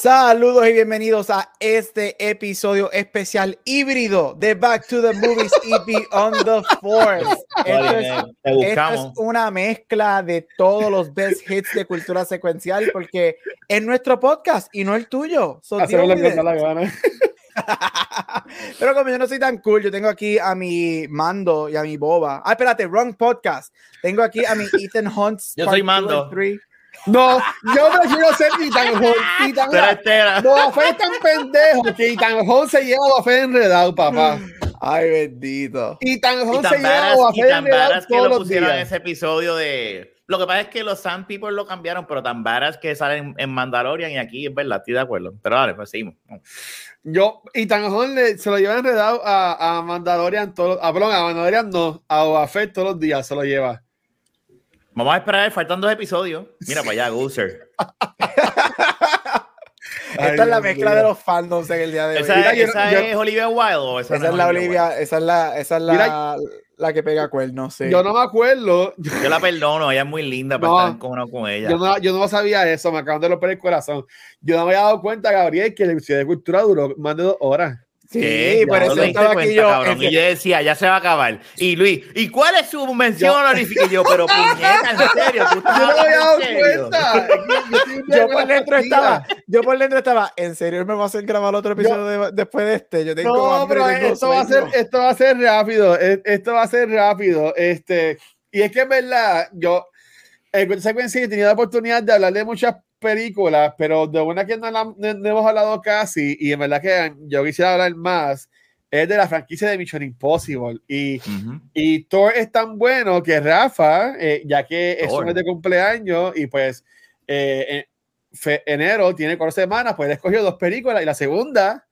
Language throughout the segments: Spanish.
Saludos y bienvenidos a este episodio especial híbrido de Back to the Movies y Beyond the Force. Esto es, esto es una mezcla de todos los best hits de cultura secuencial porque es nuestro podcast y no el tuyo. So, lo que da la gana. Pero como yo no soy tan cool, yo tengo aquí a mi Mando y a mi Boba. Ah, espérate, wrong podcast. Tengo aquí a mi Ethan Hunt. Yo soy Mando. No, yo prefiero ser Ethan Hunt. Ethan Fett es tan pendejo que Ethan Hunt se lleva a Fett enredado, papá. Ay, bendito. Ethan Y Hunt se tan lleva a varas, Boba y tan enredado varas que todos lo los pusieron en días. ese episodio de. Lo que pasa es que los Sand People lo cambiaron, pero tan varas que salen en Mandalorian y aquí es verdad, estoy de acuerdo. Pero dale, pues seguimos. Yo, Ethan Hunt le- se lo lleva enredado a, a Mandalorian todos ah, perdón, a Mandalorian no, a Fett todos los días se lo lleva. Vamos a esperar, faltan dos episodios. Mira para allá, Gooser. Ay, Esta es la mezcla de los fandoms en el día de hoy. ¿Esa, Mira, yo- esa yo- es Olivia Wilde o esa, Esa no es la Olivia esa es la, esa es la, Mira- la que pega cuernos, sí. Yo no me acuerdo? Yo la perdono, ella es muy linda para No. estar con, uno con ella. yo no, yo no sabía eso, me acaban de romper el corazón. Yo no me había dado cuenta, Gabriel, que la Ciudad de Cultura duró más de dos horas. Sí, ¿Qué? por eso no estaba aquí yo. cabrón. Y yo decía, ya se va a acabar. Y Luis, ¿y cuál es su mención honorífica? Y yo, pero puñeta, en serio, tú estás Yo no había dado cuenta. Yo por dentro estaba, yo por dentro estaba, ¿en serio me va a hacer grabar otro episodio de- después de este? Yo tengo No, hambre, pero tengo esto va, a ser, esto va a ser rápido. e- Esto va a ser rápido. Este, y es que es verdad, yo en secuencia he tenido la oportunidad de hablar de muchas películas, pero de una que no, la- no- no hemos hablado casi, y en verdad que yo quisiera hablar más, es de la franquicia de Mission Impossible. Y, Ujú. y Thor es tan bueno que Rafa, eh, ya que es un mes de cumpleaños, y pues eh, en fe- enero tiene cuatro semanas, pues él escogió dos películas, y la segunda,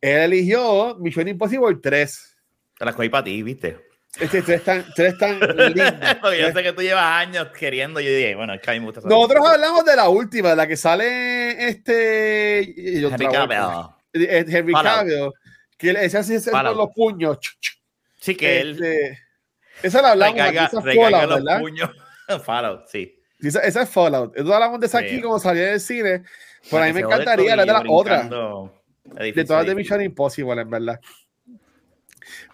él eligió Mission Impossible 3. Te la cogí para ti, ¿viste? Este, tres tan, tres tan lindas. Porque yo sé que tú llevas años queriendo. Yo dije, bueno, es que a mí me gusta Nosotros hablamos de la última, la que sale este. y- y Henry Cavill. vez, eh, Henry. Cavill, que ese así es con los puños. Sí, que él este, esa la hablamos, aquí, recarga, esa recarga Fallout, los ¿verdad? puños. Fallout, sí. Esa, esa es Fallout. Nosotros hablamos de esa Sí. aquí como salía del cine. Por ahí que me encantaría hablar de la otra. De todas a de. Mission Impossible, en verdad.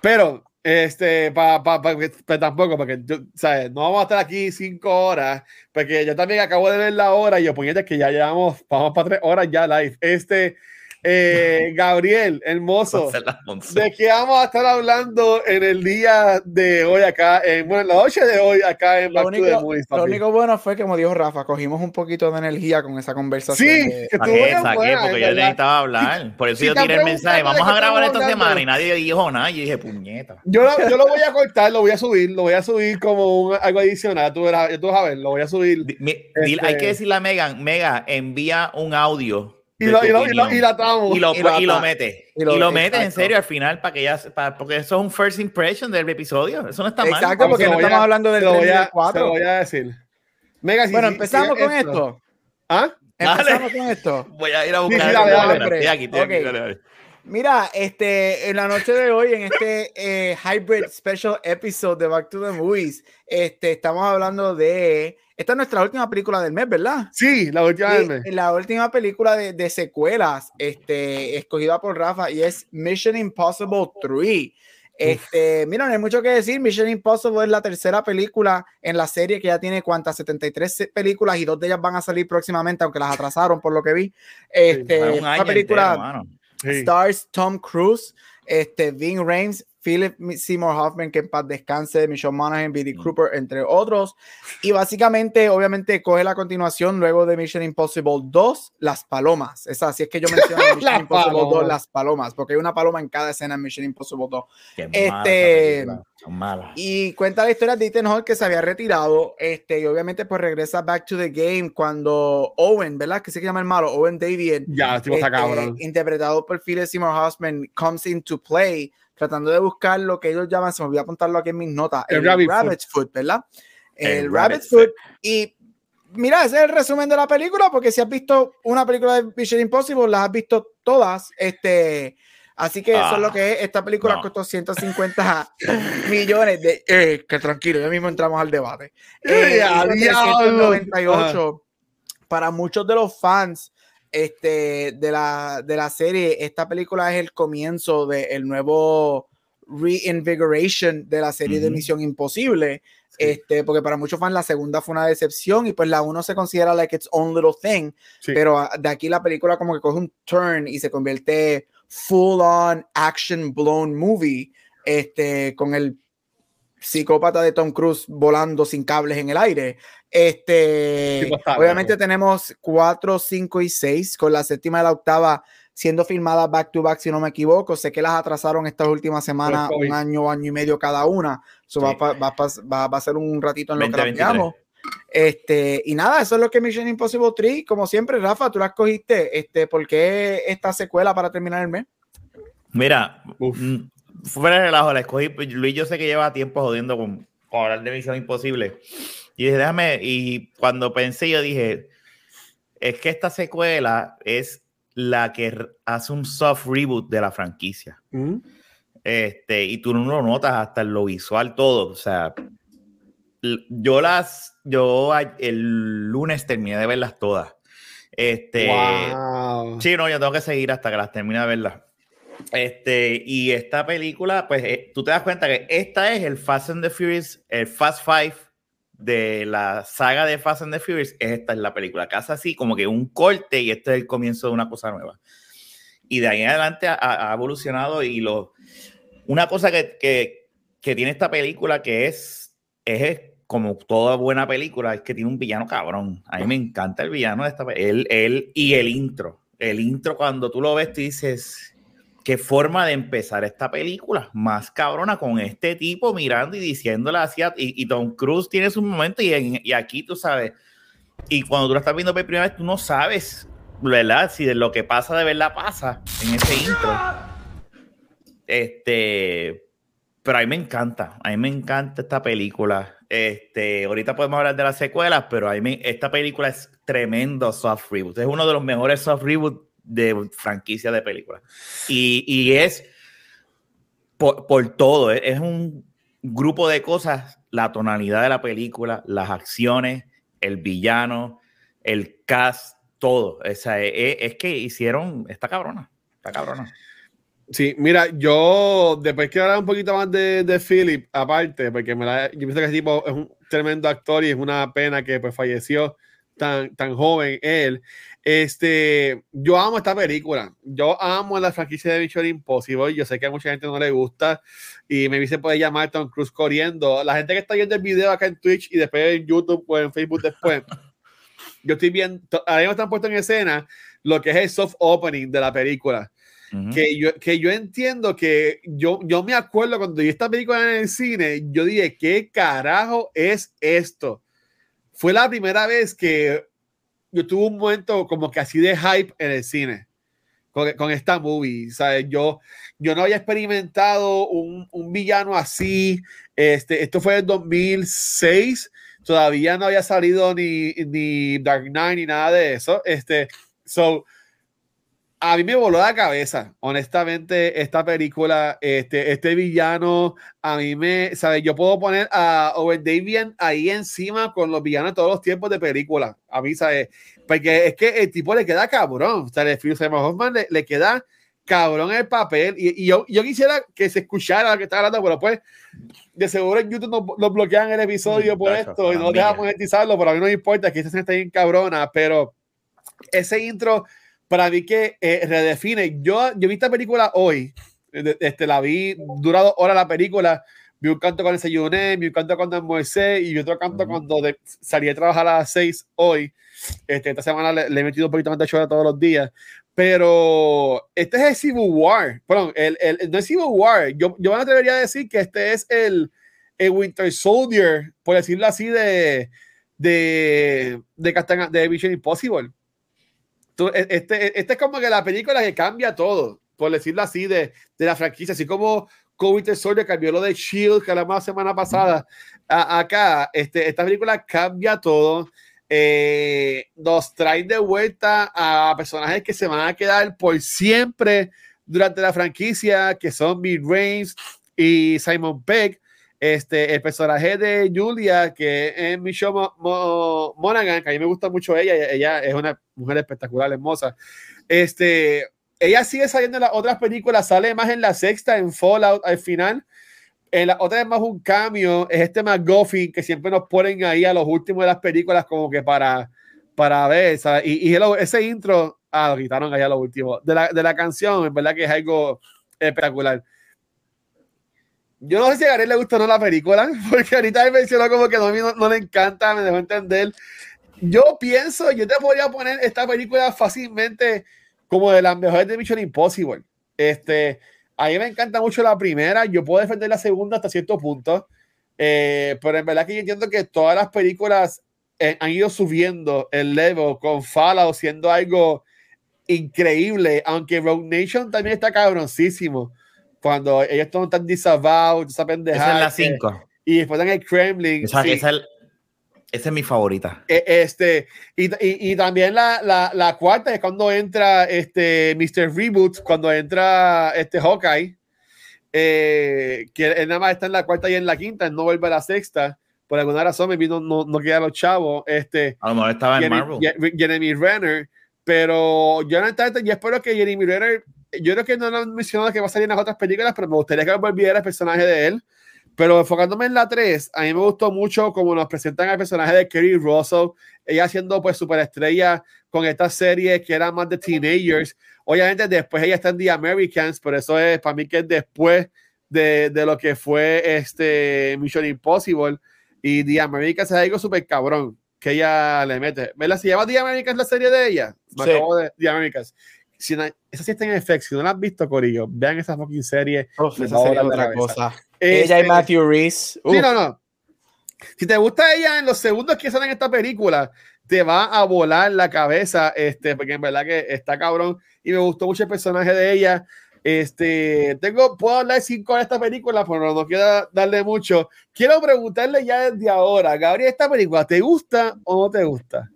Pero, este, pa, pa, pa- pues tampoco, porque yo, ¿sabes? No vamos a estar aquí cinco horas, porque yo también acabo de ver la hora y yo ponía que ya llevamos, vamos para tres horas ya live. Este, eh, Gabriel, hermoso. ¿De qué vamos a estar hablando en el día de hoy acá, en, bueno, en la noche de hoy acá en Lo Back to the único, Movies, lo único bueno fue que, como dijo Rafa, cogimos un poquito de energía con esa conversación. Sí, de- que estuvo Saqué, buena, porque yo necesitaba hablar. Por eso Si yo tiré el mensaje. Vamos a grabar esta hablando. semana y nadie dijo nada. Yo dije, puñeta. Yo lo, yo lo voy a cortar, lo voy a subir, lo voy a subir como un, algo adicional. Tú, verás, tú vas a ver, lo voy a subir. Este- Hay que decirle a Megan, Mega, envía un audio. Y lo, y, lo, y, lo, y la y lo, Y lo y lo ata- mete. y Y lo- mete en serio al final para que ya para, porque eso es un first impression del episodio. Eso no está mal. Exacto, porque no a- estamos hablando del se lo 3 voy ni a- del Se 4. lo voy a decir. Mega, si- Bueno, si- empezamos si con esto- esto. ¿Ah? Empezamos Dale. con esto. Voy a ir a Sí, buscar. sí, el dale, aquí, estoy aquí, Ok. dale, dale. Mira, este, en la noche de hoy, en este eh, hybrid special episode de Back to the Movies, este, estamos hablando de. Esta es nuestra última película del mes, ¿verdad? Sí, la última Sí, vez. la última película de, de secuelas, este, escogida por Rafa, y es Mission Impossible 3. Este, mira, no hay mucho que decir. Mission Impossible es la tercera película en la serie que ya tiene cuantas 73 se- películas y dos de ellas van a salir próximamente, aunque las atrasaron por lo que vi. Este, un una película entero, Stars Tom Cruise, este, Ving Rhames, Philip Seymour Hoffman, que en paz descanse, Michelle Monaghan, Billy Mm. Cooper, entre otros. Y básicamente, obviamente, coge la continuación luego de Mission Impossible 2, Las Palomas. Es así es que yo menciono Mission Las Impossible 2, Palomas. Las Palomas, porque hay una paloma en cada escena en Mission Impossible 2. Qué Este- mala malas. Y cuenta la historia de Ethan Hawke que se había retirado, este, y obviamente pues regresa back to the game cuando Owen, ¿verdad? Que se llama el malo, Owen Davian, Ya, este, cabrón. interpretado por Philip Seymour Hoffman, comes into play tratando de buscar lo que ellos llaman, se me a apuntarlo aquí en mis notas, el, Rabbit's Foot, ¿verdad? El, Rabbit's Foot. Y mira, ese es el resumen de la película, porque si has visto una película de Mission Impossible, las has visto todas. Este, así que eso es lo ah, que es. Esta película costó 150 millones de. Eh, que tranquilo, ya mismo entramos al debate. Eh, 98 para muchos de los fans este, de, la, de la serie, esta película es el comienzo del nuevo reinvigoration de la serie de Misión Imposible. Este, porque para muchos fans la segunda fue una decepción y pues la uno se considera like its own little thing, pero de aquí la película como que coge un turn y se convierte full on action blown movie, este, con el psicópata de Tom Cruise volando sin cables en el aire. Este, obviamente tenemos 4, 5 y 6, con la séptima y la octava siendo filmadas back to back, si no me equivoco. Sé que las atrasaron estas últimas semanas, un año, año y medio cada una. Eso va, va, va, va, a ser un ratito en lo que la Este, y nada, eso es lo que Mission Impossible 3, como siempre, Rafa, tú la escogiste. Este, ¿Por qué esta secuela para terminar el mes? Mira, fuera de relajo, la escogí. Pues, Luis, yo sé que lleva tiempo jodiendo con, hablar de Misión Imposible. Y dije, déjame, y cuando pensé, yo dije, es que esta secuela es la que hace un soft reboot de la franquicia. Mm. Este, y tú no lo notas hasta en lo visual, todo. O sea, yo las, yo el lunes terminé de verlas todas. Este, sí, no, yo tengo que seguir hasta que las termine de verlas. Este, y esta película, pues eh, tú te das cuenta que esta es el Fast and the Furious, el Fast Five de la saga de Fast and the Furious. Esta es la película, casi así como que un corte y este es el comienzo de una cosa nueva. Y de ahí en adelante ha, evolucionado y lo... Una cosa que, que, que, tiene esta película que es, es como toda buena película, es que tiene un villano cabrón. A mí me encanta el villano de esta película. Él, él y el intro. El intro cuando tú lo ves, tú dices, qué forma de empezar esta película más cabrona con este tipo mirando y diciéndole hacia y, y Tom Cruise tiene su momento y, y, aquí tú sabes y cuando tú la estás viendo por primera vez tú no sabes verdad si de lo que pasa de verdad pasa en ese intro. Este pero a me encanta a mí me encanta esta película. Este ahorita podemos hablar de las secuelas pero a mí esta película es tremendo soft reboot es uno de los mejores soft reboot de franquicia de películas. Y, y es por, por todo, es, un grupo de cosas, la tonalidad de la película, las acciones, el villano, el cast, todo. es, es, que hicieron, esta cabrona, esta cabrona. Sí, mira, yo después quiero hablar un poquito más de, de Philip, aparte, porque me la, yo pienso que ese tipo es un tremendo actor y es una pena que pues falleció tan, tan joven él. Este, yo amo esta película. Yo amo la franquicia de Mission Impossible. Yo sé que a mucha gente no le gusta y me se puede llamar Tom Cruise corriendo. La gente que está viendo el video acá en Twitch y después en YouTube o en Facebook después, yo estoy viendo, ahora mismo están puestos en escena lo que es el soft opening de la película. que, yo, que yo entiendo que yo, yo me acuerdo cuando vi esta película en el cine, yo dije, ¿qué carajo es esto? Fue la primera vez que yo tuve un momento como que así de hype en el cine con, con esta movie. ¿sabes? Yo, yo no había experimentado un, un, villano así. Este, esto fue en 2006. Todavía no había salido ni, ni Dark Knight ni nada de eso. Este, so, a mí me voló la cabeza, honestamente, esta película, este, este villano, a mí me, ¿sabes? Yo puedo poner a Over Davian ahí encima con los villanos de todos los tiempos de película, a mí, ¿sabes? Porque es que el tipo le queda cabrón, o sea, le, le, queda cabrón el papel, y, y yo, yo, quisiera que se escuchara lo que está hablando, pero pues, de seguro en YouTube nos, nos bloquean el episodio por esto, y no dejamos monetizarlo, pero a mí no me importa, que esta escena esté bien cabrona, pero ese intro para mí que eh, redefine. Yo, yo vi esta película hoy, este, la vi, durado hora la película, vi un canto cuando desayuné, vi un canto cuando almorcé y otro canto cuando salí a trabajar a las 6 hoy. Este, esta semana le, he metido un poquito más de show todos los días. Pero este es el Civil War. Perdón, el, el, no es Civil War. Yo, yo me atrevería a decir que este es el, el Winter Soldier, por decirlo así, de, de, de, de Vision Impossible e, este, este es como que la película que cambia todo, por decirlo así, de, de la franquicia, así como COVID Soldier, cambió lo de Shield, que la semana pasada. acá, este, esta película cambia todo. Eh, nos trae de vuelta a personajes que se van a quedar por siempre durante la franquicia, que son Bill Reigns y Simon Peck. Este, el personaje de Julia, que es Michelle Monaghan, que a mí me gusta mucho ella, ella es una mujer espectacular, hermosa. Este, ella sigue saliendo en las otras películas, sale más en la sexta, en Fallout al final. En la otra es más un cambio, es este McGuffin que siempre nos ponen ahí a los últimos de las películas como que para, para ver, Y, y ese intro, ah, lo quitaron allá lo último, de la, de la canción, en verdad que es algo espectacular. Yo no sé si a Gary le gustó o no la película, porque ahorita me mencionó como que no, no, no, le encanta, me dejó entender. Yo pienso, yo te podría poner esta película fácilmente como de las mejores de Mission Impossible. Este, a mí me encanta mucho la primera, yo puedo defender la segunda hasta cierto punto, eh, pero en verdad que yo entiendo que todas las películas eh, han ido subiendo el level con Fallout siendo algo increíble, aunque Rogue Nation también está cabroncísimo. Cuando ellos están tan disavowed, esa pendejada. Esa es la 5. Y después en el Kremlin. O sea, sí. esa, es, mi favorita. E, este, y, y, y también la, la, la, cuarta es cuando entra este Mr. Reboot, cuando entra este Hawkeye, eh, que él nada más está en la cuarta y en la quinta, no vuelve a la sexta. Por alguna razón, me vino, no, no queda los chavos. Este, a lo mejor estaba en Marvel. Jeremy Renner. Pero yo, honestamente, yo espero que Jeremy Renner yo creo que no lo han mencionado que va a salir en las otras películas, pero me gustaría que volviera el personaje de él. Pero enfocándome en la 3, a mí me gustó mucho como nos presentan al personaje de Kerry Russell, ella siendo pues superestrella con esta serie que era más de teenagers. Obviamente después ella está en The Americans, por eso es para mí que es después de, de lo que fue este Mission Impossible. Y The Americans es algo súper cabrón que ella le mete. ¿Verdad? ¿Se llama The Americans la serie de ella? Me sí. acabo de The Americans si no, esa sí está en FX, si no la has visto, Corillo, vean esa fucking serie. esa serie otra cosa. ella y este, Matthew Reese. Sí, no, no. Si te gusta ella en los segundos que salen en esta película, te va a volar la cabeza, este, porque en verdad que está cabrón. Y me gustó mucho el personaje de ella. Este, tengo, puedo hablar cinco de esta película, pero no quiero darle mucho. Quiero preguntarle ya desde ahora, Gabriel, ¿esta película te gusta o no te gusta?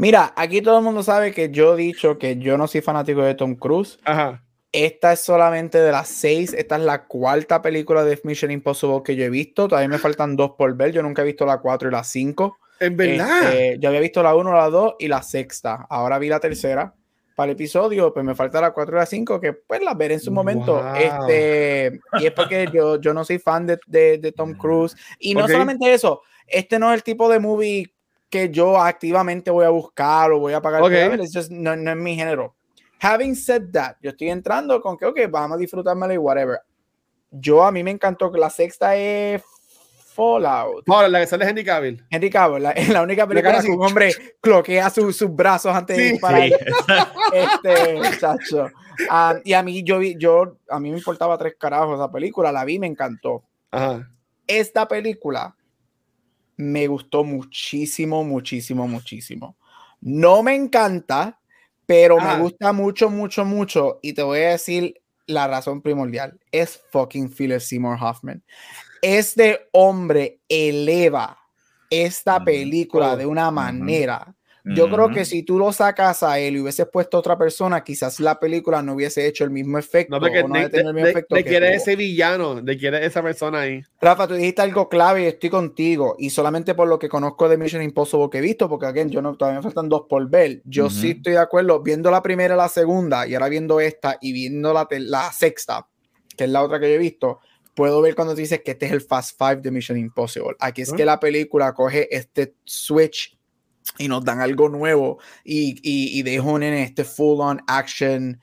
Mira, aquí todo el mundo sabe que yo he dicho que yo no soy fanático de Tom Cruise. Ajá. Esta es solamente de las seis. Esta es la cuarta película de Mission Impossible que yo he visto. Todavía me faltan dos por ver. Yo nunca he visto la cuatro y la cinco. En verdad. Este, yo había visto la uno, la dos y la sexta. Ahora vi la tercera para el episodio, pues me falta la cuatro y la cinco, que pues las veré en su momento. Este, y es porque yo, yo no soy fan de, de, Tom Cruise. Y no solamente eso, este no es el tipo de movie que yo activamente voy a buscar o voy a pagar. Okay. no, no, es mi género. Having said that, yo estoy entrando con que, ok, vamos a disfrutármelo y whatever. Yo, a mí me encantó que la sexta es Fallout. Ahora, la que sale Henry Cavill. Henry Cavill, la, la única película que un hombre cloquea sus brazos antes de disparar. Sí. Este, muchacho. Um, y a mí, yo vi, yo, a mí me importaba tres carajos esa película, la vi, me encantó. Ajá. Esta película me gustó muchísimo, muchísimo, muchísimo. No me encanta, pero ah. me gusta mucho, mucho, mucho. Y te voy a decir la razón primordial. Es fucking Philip Seymour Hoffman. Este hombre eleva esta película de una manera yo creo que si tú lo sacas a él y hubieses puesto a otra persona, quizás la película no hubiese hecho el mismo efecto. No, porque no de, el mismo de, efecto de quiere ese villano, de quiere esa persona ahí. Rafa, tú dijiste algo clave y estoy contigo. Y solamente por lo que conozco de Mission Impossible que he visto, porque again, yo no, todavía me faltan dos por ver. Yo uh -huh. sí estoy de acuerdo, viendo la primera y la segunda, y ahora viendo esta y viendo la, la sexta, que es la otra que yo he visto puedo ver cuando dices que este es el Fast Five de Mission Impossible. Aquí es que la película coge este switch y nos dan algo nuevo y, y, y dejan en este full on action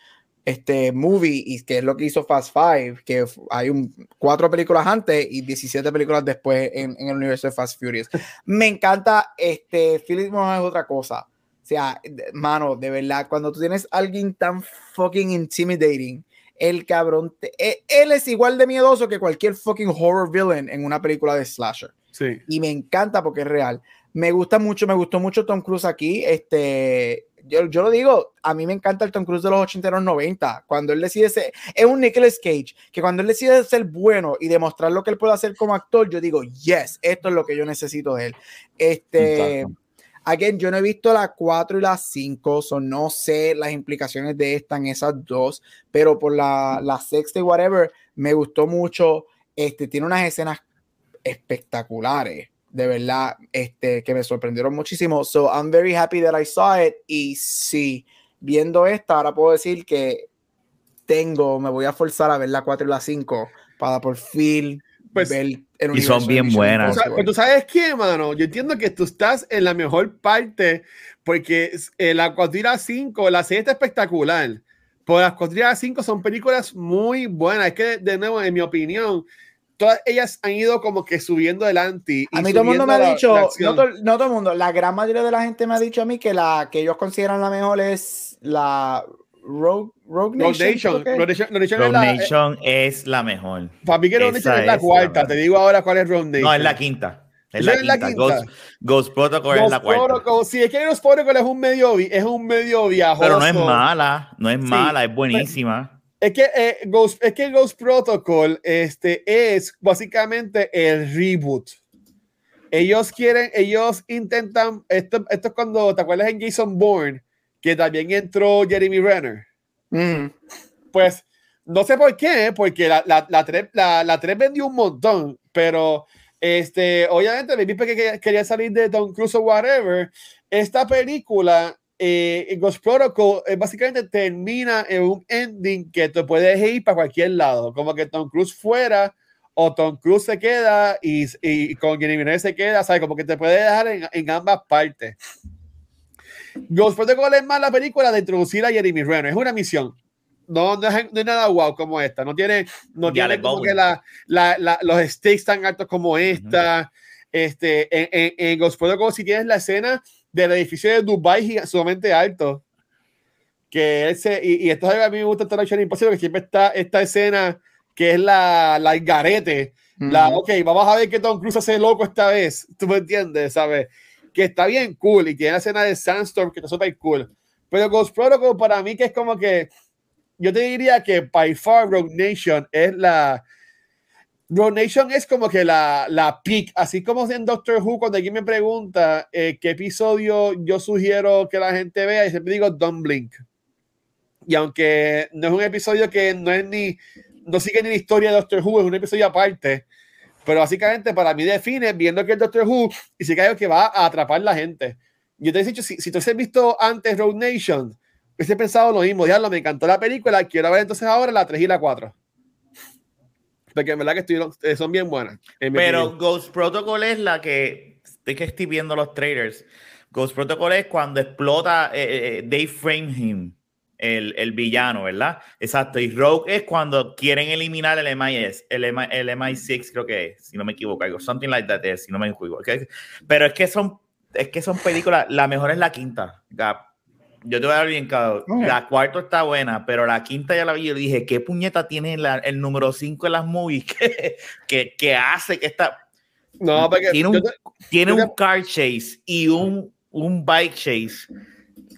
este movie y que es lo que hizo Fast Five, que hay un, cuatro películas antes y 17 películas después en, en el universo de Fast Furious. Me encanta, este, Philip es otra cosa. O sea, mano, de verdad, cuando tú tienes a alguien tan fucking intimidating, el cabrón, te, él es igual de miedoso que cualquier fucking horror villain en una película de slasher. Sí. Y me encanta porque es real. Me gusta mucho, me gustó mucho Tom Cruise aquí. Este, yo, yo lo digo, a mí me encanta el Tom Cruise de los 80 y los 90. Cuando él decide ser, es un Nicolas Cage, que cuando él decide ser bueno y demostrar lo que él puede hacer como actor, yo digo, yes, esto es lo que yo necesito de él. Este, again, yo no he visto la 4 y la 5, so no sé las implicaciones de esta en esas dos, pero por la, la sexta y whatever, me gustó mucho. Este, tiene unas escenas espectaculares de verdad, este, que me sorprendieron muchísimo. So I'm very happy that I saw it. Y sí, viendo esta, ahora puedo decir que tengo, me voy a forzar a ver la 4 y la 5 para por fin pues, ver el Y son bien buenas. O pues, tú sabes qué, mano, yo entiendo que tú estás en la mejor parte porque eh, la 4 y la 5, la serie está espectacular. Pero las 4 y la 5 son películas muy buenas. Es que, de nuevo, en mi opinión, todas ellas han ido como que subiendo adelante. a mí todo el mundo me ha dicho, no, todo el mundo, la gran mayoría de la gente me ha dicho a mí que la que ellos consideran la mejor es la Rogue, Rogue Nation. Rogue Nation, es, la mejor. Para mí que Rogue Nation es la cuarta. Te digo ahora cuál es Rogue Nation. No, es la quinta. Es la, quinta. Ghost, Ghost, Protocol es la cuarta. Protocol, sí, es que Ghost Protocol es un medio, es un medio viajoso. Pero no es mala, no es mala, es buenísima. Es que, eh, Ghost, es que Ghost Protocol este, es básicamente el reboot. Ellos quieren, ellos intentan, esto, esto es cuando, ¿te acuerdas en Jason Bourne? Que también entró Jeremy Renner. Pues no sé por qué, porque la, la, la, 3, la, la vendió un montón, pero este, obviamente me que quería salir de Tom Cruise o whatever. Esta película eh, Ghost Protocol eh, básicamente termina en un ending que te puedes ir para cualquier lado, como que Tom Cruise fuera o Tom Cruise se queda y, y con Jenny Renner se queda, ¿sabes? Como que te puede dejar en, en, ambas partes. Ghost Protocol es más la película de introducir a Jeremy Renner, es una misión. No, no, es, nada wow como esta, no tiene, no tiene como que la, la, los stakes tan altos como esta. Este, en, en, en Ghost Protocol, si tienes la escena del edificio de Dubai sumamente alto. Que ese, y, esto a mí me gusta esta noche imposible, que siempre está esta escena que es la, la garete. La, ok, vamos a ver que Tom Cruise hace loco esta vez. ¿Tú me entiendes? ¿Sabes? Que está bien cool y tiene la escena de Sandstorm que está súper cool. Pero Ghost Protocol para mí que es como que yo te diría que by far Rogue Nation es la, Rogue Nation es como que la, la peak, así como en Doctor Who, cuando alguien me pregunta eh, qué episodio yo sugiero que la gente vea, y siempre digo Don't Blink. Y aunque no es un episodio que no es ni, no sigue ni la historia de Doctor Who, es un episodio aparte, pero básicamente para mí define, viendo que es Doctor Who, y si que que va a atrapar la gente. Yo te he dicho, si, si tú has visto antes Rogue Nation, hubiese pensado lo mismo, diablo, me encantó la película, quiero ver entonces ahora la 3 y la 4 que en verdad que estuvieron, eh, son bien buenas. Pero Ghost Protocol es la que, estoy que estoy viendo los trailers. Ghost Protocol es cuando explota eh, eh Dave Frameham, el, el, villano, ¿verdad? Exacto. Y Rogue es cuando quieren eliminar el MIS, el, el MI6 creo que es, si no me equivoco, algo, something like that, si no me equivoco. Pero es que son, es que son películas, la mejor es la quinta, Gap yo te voy a dar bien claro. La cuarta está buena, pero la quinta ya la vi. Yo dije, ¿qué puñeta tiene el número 5 en las movies que, que, hace que esta. No, porque. Tiene un, tiene un car chase y un, un bike chase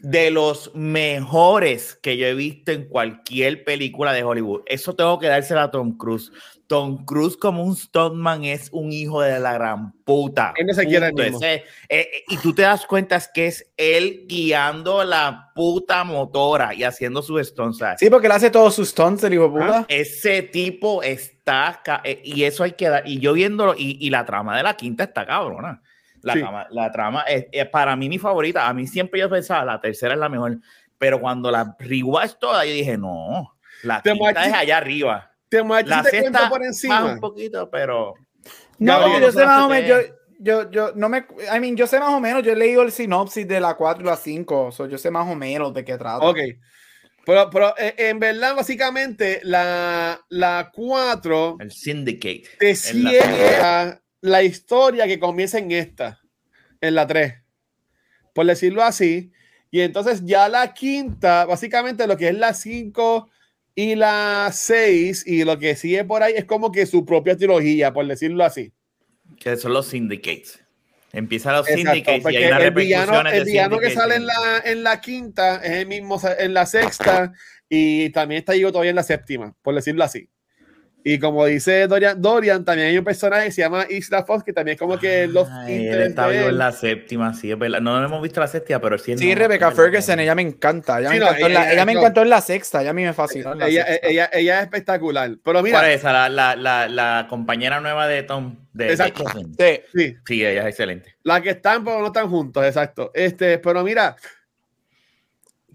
de los mejores que yo he visto en cualquier película de Hollywood. Eso tengo que dársela a Tom Cruise. Tom Cruise como un stuntman es un hijo de la gran puta. Él no se quiere eh, eh, y tú te das cuenta es que es él guiando la puta motora y haciendo sus stunts. Sí, porque él hace todos sus stunts, el hijo puta. Ese tipo está... Eh, y eso hay que dar... Y yo viéndolo... Y, la trama de la quinta está cabrona. La, trama, la trama es, para mí mi favorita. A mí siempre yo pensaba, la tercera es la mejor. Pero cuando la rewatch toda, yo dije, no, la quinta es allá arriba te la sexta por encima. un poquito, pero. No, yo sé más o menos. Yo, yo, no me. I mean, yo sé más o menos. Yo he leído el sinopsis de la 4 y la 5. So yo sé más o menos de qué trata. Ok. Pero, pero eh, en verdad, básicamente, la, la 4. El Syndicate. Te cierra la... historia que comienza en esta. En la 3. Por decirlo así. Y entonces ya la quinta, básicamente lo que es la 5 y la 6 y lo que sigue por ahí es como que su propia trilogía, por decirlo así. Que son los syndicates. Empieza los syndicates y hay una el villano, el villano que sale en la, en la quinta es el mismo en la sexta y también está yo todavía en la séptima, por decirlo así. Y como dice Dorian, Dorian, también hay un personaje que se llama Isla Fox, que también es como que los Él está vivo en la séptima, sí, es verdad. No, hemos visto la séptima, pero sí. Sí, Rebecca Ferguson, ella me encanta. Ella, me, encantó, en la, ella me encantó en la sexta, ella a mí me fascinó. Ella, ella, ella, es espectacular. Pero mira. ¿Cuál es esa? La, la, la, compañera nueva de Tom. De, exacto. sí. sí. Sí, ella es excelente. La que están, pero no están juntos, exacto. Este, pero mira.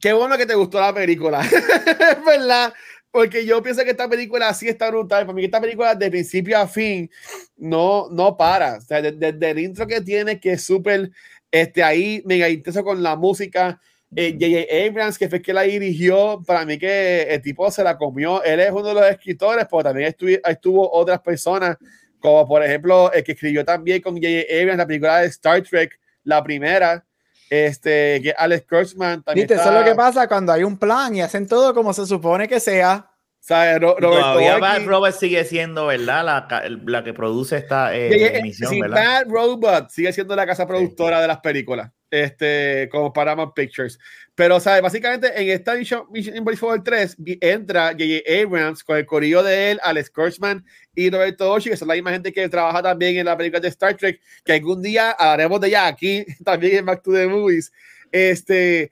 Qué bueno que te gustó la película. es verdad porque yo pienso que esta película sí está brutal. Para mí, esta película de principio a fin no, no para. O sea, desde, el intro que tiene, que es súper este, ahí, mega intenso con la música. J.J. Eh, Abrams, que fue que la dirigió, para mí que el tipo se la comió. Él es uno de los escritores, pero también estuvo, estuvo otras personas, como por ejemplo el que escribió también con J.J. Abrams la película de Star Trek, la primera este, que Alex Kurtzman también. Eso es lo que pasa cuando hay un plan y hacen todo como se supone que sea. ¿Sabes? Todavía Bad Robot sigue siendo, ¿verdad? La, la que produce esta eh, emisión, sí, Bad Robot sigue siendo la casa productora de las películas, este, como Paramount Pictures. Pero, ¿sabes? Básicamente en esta Mission, Impossible 3 entra J.J. Abrams con el corillo de él, Alex Kurtzman y Roberto Ochi, que son la misma gente que trabaja también en la película de Star Trek, que algún día hablaremos de ella aquí, también en Back to the Movies. Este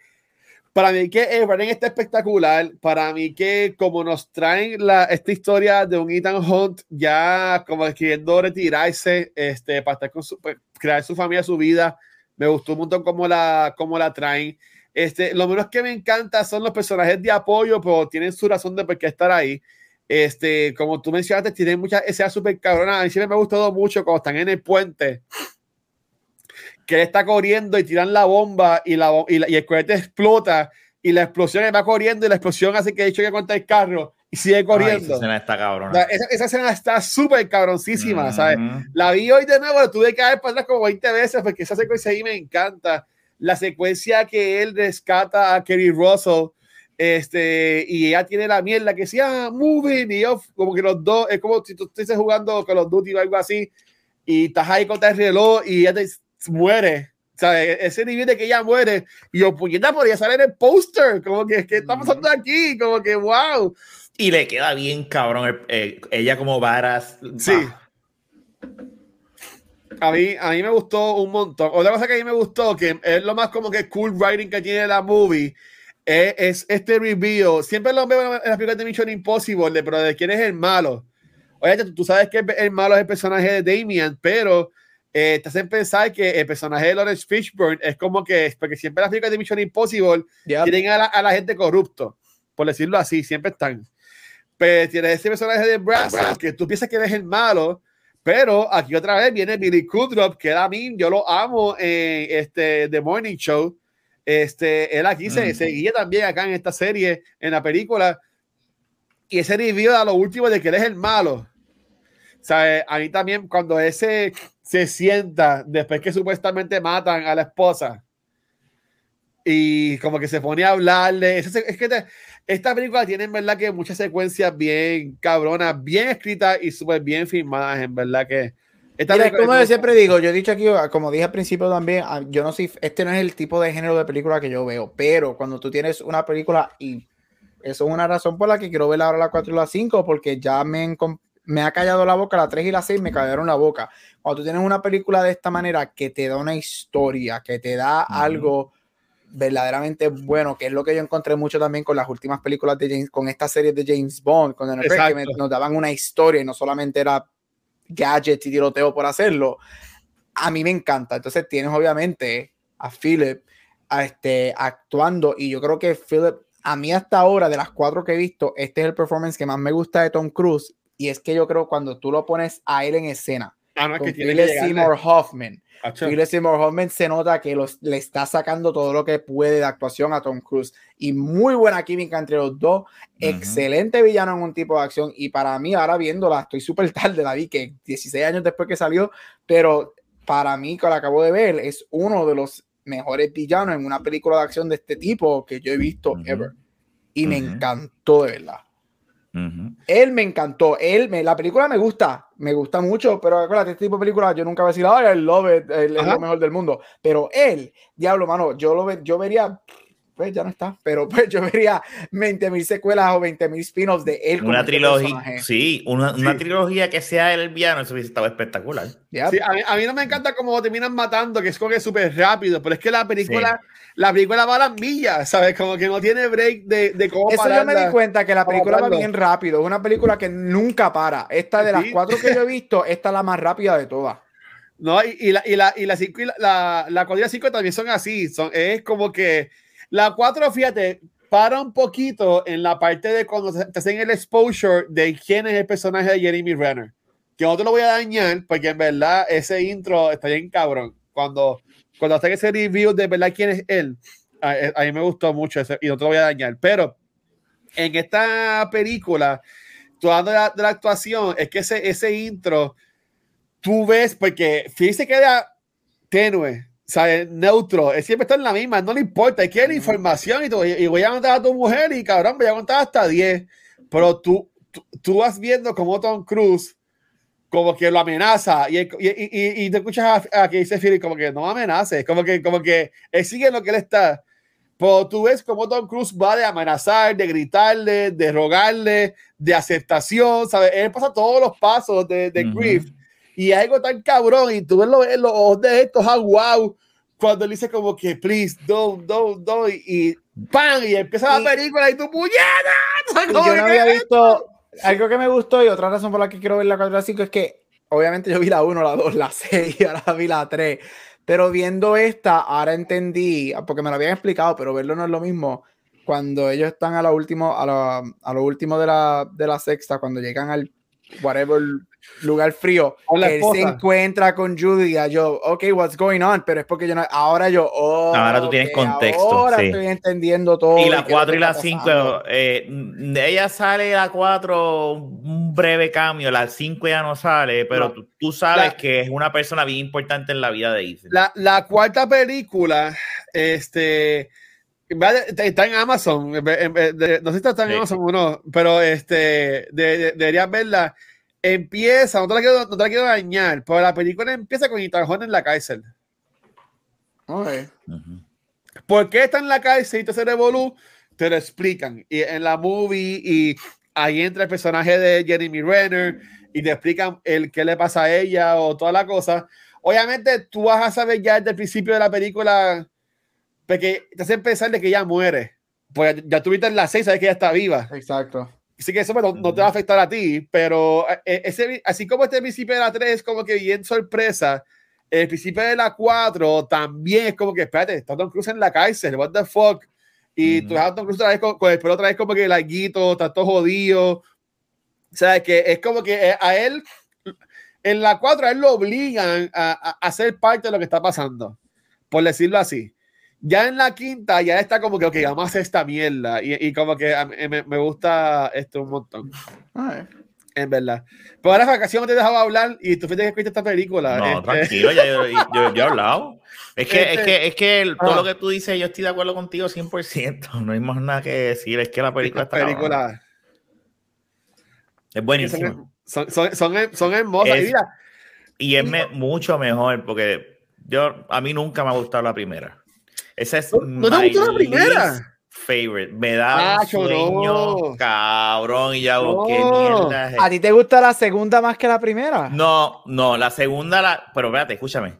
para mí que Everett está espectacular. Para mí que como nos traen la, esta historia de un Ethan Hunt ya como queriendo retirarse este, para estar con su, pues, crear su familia, su vida. Me gustó un montón cómo la, cómo la traen. Este, lo menos que me encanta son los personajes de apoyo, pero tienen su razón de por qué estar ahí. Este, como tú mencionaste, tienen mucha esa super cabrona. A mí siempre me ha gustado mucho cuando están en el puente que él está corriendo y tiran la bomba y, la, y, el cohete explota y la explosión va corriendo y la explosión hace que hecho que contra el carro y sigue corriendo. esa escena está cabrón. Esa, esa, escena está súper cabroncísima, ¿sabes? La vi hoy de nuevo, tuve que caer para atrás como 20 veces porque esa secuencia ahí me encanta. La secuencia que él rescata a Kerry Russell este, y ella tiene la mierda que ah, moving, y yo, como que los dos, es como si tú estés jugando con los Duty o algo así, y estás ahí contra el reloj y ella te, muere. Sea, e-, ese nivel de que ella muere. Y yo, puñeta, podría salir en el póster. Como que, ¿qué está pasando aquí? Como que, wow. Y le queda bien cabrón ella como varas. Sí. A mí, a mí me gustó un montón. Otra cosa que a mí me gustó, que es lo más como que cool writing que tiene la movie, es, este review. Siempre lo veo en las películas de Mission Impossible, pero de quién es el malo. Oye, tú, tú sabes que el malo es el personaje de Damien, pero eh, te hacen pensar que el personaje de Lawrence Fishburne es como que, porque siempre las películas de Mission Impossible tienen a la, gente corrupto, por decirlo así, siempre están. Pero tienes ese personaje de Brass, que tú piensas que eres el malo, pero aquí otra vez viene Billy Kudrop, que a mí, yo lo amo en este, The Morning Show. Este, él aquí se, se guía también acá en esta serie, en la película. Y ese review a lo último de que él es el malo. O sea, a mí también, cuando ese se sienta después que supuestamente matan a la esposa y como que se pone a hablarle. Es, que esta película tiene en verdad que muchas secuencias bien cabronas, bien escritas y súper bien filmadas, en verdad que... Esta como yo siempre digo, yo he dicho aquí, como dije al principio también, ah, yo no sé, este no es el tipo de género de película que yo veo, pero cuando tú tienes una película y eso es una razón por la que quiero ver ahora la 4 y la 5, porque ya me, me ha callado la boca, la 3 y la 6 me callaron la boca. Cuando tú tienes una película de esta manera que te da una historia, que te da algo verdaderamente bueno, que es lo que yo encontré mucho también con las últimas películas de James, con esta serie de James Bond, con el que nos daban una historia y no solamente era gadgets y tiroteo por hacerlo. A mí me encanta. Entonces tienes obviamente a Philip a este, actuando y yo creo que Philip, a mí hasta ahora, de las cuatro que he visto, este es el performance que más me gusta de Tom Cruise y es que yo creo cuando tú lo pones a él en escena, ah, con Philip Seymour Hoffman, Philip Seymour Hoffman se nota que los, le está sacando todo lo que puede de actuación a Tom Cruise. Y muy buena química entre los dos, excelente villano en un tipo de acción. Y para mí ahora viéndola, estoy súper tarde, la vi que 16 años después que salió, pero para mí que la acabo de ver es uno de los mejores villanos en una película de acción de este tipo que yo he visto ever. Y me encantó de verdad. Él me encantó. Él me, la película me gusta, me gusta mucho, pero acuérdate, este tipo de películas yo nunca voy a decir, ay, el love it, es lo mejor del mundo. Pero él, diablo, mano, yo lo yo vería pues ya no está, pero pues yo vería 20 mil secuelas o 20 mil spin-offs de él. Una trilogía, sí una, una, trilogía que sea el villano, eso hubiese estado espectacular. Sí, a, mí, a, mí, no me encanta cómo terminan matando, que es como que súper rápido, pero es que la película, la película va a las millas, ¿sabes? Como que no tiene break de, de cómo Eso yo me di cuenta que la película va bien rápido, es una película que nunca para. Esta de las cuatro que yo he visto, esta es la más rápida de todas. No, y, y, la, y la, y la, cinco, y la, la, la 5 también son así, son, es como que la 4, fíjate, para un poquito en la parte de cuando te hacen el exposure de quién es el personaje de Jeremy Renner. Que no te lo voy a dañar, porque en verdad ese intro está bien cabrón. Cuando, cuando hacen ese review de verdad quién es él, a, a, mí me gustó mucho ese, y no te lo voy a dañar. Pero en esta película, de la, actuación, es que ese, ese intro, tú ves, porque Phil se queda tenue ¿sabes? Neutro, él siempre está en la misma, no le importa, quiere información y, todo, y, voy a contar a tu mujer y cabrón, voy a contar hasta 10, pero tú, tú, vas viendo como Tom Cruise como que lo amenaza. Y, y, y te escuchas a, que dice Philip como que no amenaces, como que, como que él sigue lo que él está. Pero tú ves como Tom Cruise va de amenazar, de gritarle, de rogarle, de aceptación, ¿sabes? Él pasa todos los pasos de, de grief y algo tan cabrón y tú ves los, los ojos de estos, ah, wow, cuando él dice como que, please, don't, don't, don't, y, ¡pam! Y empieza la película y tú, ¡puñeta! Yo no había visto, algo que me gustó y otra razón por la que quiero ver la 4 5 es que, obviamente yo vi la 1, la 2, la 6 y ahora vi la 3, pero viendo esta, ahora entendí, porque me lo habían explicado, pero verlo no es lo mismo, cuando ellos están a lo último, a lo, a lo último de la, de la sexta, cuando llegan al whatever lugar frío, él se encuentra con Judy, yo, ok, what's going on, pero es porque yo no, ahora yo, oh, ahora tú tienes contexto. Ahora estoy entendiendo todo. Y la 4 y la 5, eh, ella sale la 4, un breve cambio, la 5 ya no sale, pero tú, sabes que es una persona bien importante en la vida de Ethan. La, la cuarta película, este está en Amazon, no sé si está en Amazon o no, pero este, deberías verla empieza, no te la quiero, no te la quiero dañar, pero la película empieza con Ethan en la cárcel. Okay. ¿Por qué está en la cárcel y te se revolú? Te lo explican. Y en la movie, y ahí entra el personaje de Jeremy Renner y te explican el qué le pasa a ella o toda la cosa. Obviamente, tú vas a saber ya desde el principio de la película, porque te hacen pensar de que ella muere. Pues ya tuviste en la seis, sabes que ella está viva. Exacto. Así que eso no, no, te va a afectar a ti, pero eh, ese, así como este principio de la 3 es como que bien sorpresa, el principio de la 4 también es como que, espérate, está Tom Cruise en la cárcel, what the fuck, y tú ves Tom Cruise otra vez con, con otra vez como que larguito, está todo jodido, o sea, que es como que eh, a él, en la 4 a él lo obligan a, a, a ser parte de lo que está pasando, por decirlo así. Ya en la quinta ya está como que, ok, vamos a hacer esta mierda. Y, y como que me, me, gusta esto un montón. En verdad. Pero ahora vacación te dejaba hablar y tú fuiste que escuchaste esta película. No, este. tranquilo, ya yo, yo, yo, he hablado. Es que, este, es que, es que todo ah. lo que tú dices, yo estoy de acuerdo contigo 100%. No hay más nada que decir. Es que la película está. Película. Es buenísima. Son, son, son, son hermosas. Es, y es me, mucho mejor porque yo, a mí nunca me ha gustado la primera. Esa es ¿No, te la primera? Favorite. Me da un sueño, cabrón, y ya hago qué mierda ¿A ti te gusta la segunda más que la primera? No, no, la segunda, la... pero espérate, escúchame.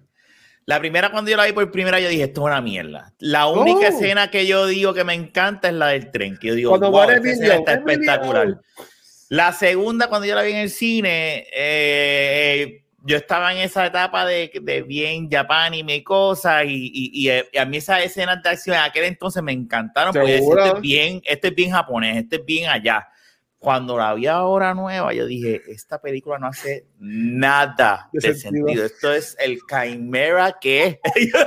La primera, cuando yo la vi por primera, yo dije, esto es una mierda. La única escena que yo digo que me encanta es la del tren, que yo digo, cuando wow, esta está espectacular. La segunda, cuando yo la vi en el cine, eh, yo estaba en esa etapa de, de bien Japan y mi cosa y, y, y, a mí esas escenas de acción en aquel entonces me encantaron porque este es bien, este es bien japonés, este es bien allá. Cuando la vi ahora nueva, yo dije, esta película no hace nada de, sentido. Esto es el Chimera que yo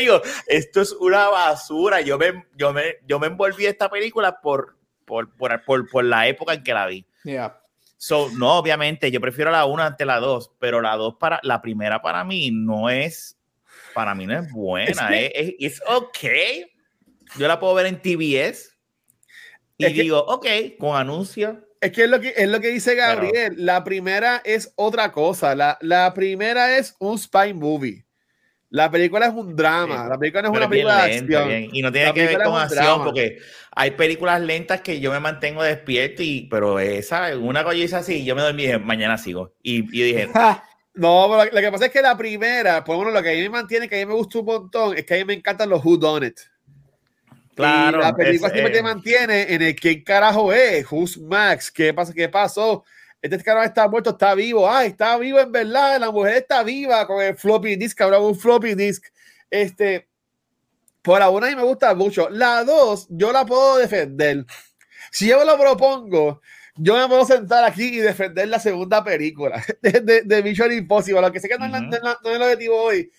digo, esto es una basura. Yo me, yo me, yo me envolví esta película por, por, por, por, por la época en que la vi. Yeah. So, no, obviamente, yo prefiero la una ante la dos, pero la dos para la primera para mí no es, para mí no es buena, es, es, es ok. Yo la puedo ver en TBS y digo, ok, con anuncios. es que es lo que, es lo que dice Gabriel. la primera es otra cosa. La, la primera es un spy movie. La película es un drama, la película no es una película de acción. Y no tiene que ver con acción, porque hay películas lentas que yo me mantengo despierto, y, pero esa, una cosa dice así, yo me dormí y dije, mañana sigo. Y, y dije... no, pero lo que pasa es que la primera, por lo lo que a mí me mantiene, que a mí me gusta un montón, es que a mí me encantan los Who Done It. Claro. la película siempre te mantiene en el quién carajo es, Who's Max, qué pasa, qué pasó este cabrón está muerto, está vivo, ay, está vivo en verdad, la mujer está viva con el floppy disk, cabrón, un floppy disk. Este, por la una a mí me gusta mucho. La dos, yo la puedo defender. Si yo lo propongo, yo me puedo sentar aquí y defender la segunda película de, de, de Mission Impossible, lo que sé que no, es el objetivo hoy.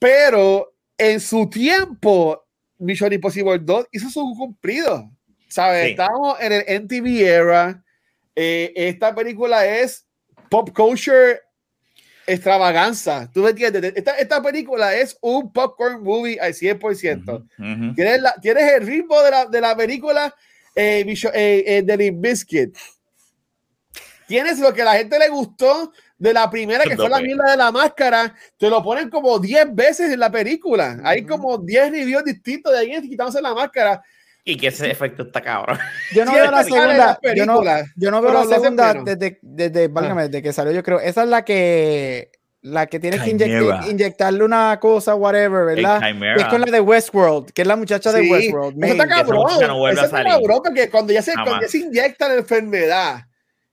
Pero en su tiempo, Mission Impossible 2 hizo su cumplido. ¿Sabes? Estamos en el MTV era eh, esta película es pop culture extravaganza. ¿Tú me entiendes? Esta, esta película es un popcorn movie al 100%. ¿Tienes, la, tienes, el ritmo de la, de la película eh, eh, eh de Biscuit. Tienes lo que la gente le gustó de la primera, que fue la mierda de la máscara. Te lo ponen como 10 veces en la película. Hay como 10 reviews distintos de alguien quitándose la máscara. Y que ese efecto está cabrón. Yo no veo la segunda. Yo no, yo no veo la segunda desde, desde, válgame, desde que salió, yo creo. Esa es la que la que tienes que inyectarle una cosa, whatever, ¿verdad? Es con la de Westworld, que es la muchacha de Westworld. Eso está cabrón. No eso está cabrón, porque cuando ya, se, cuando ya se inyecta la enfermedad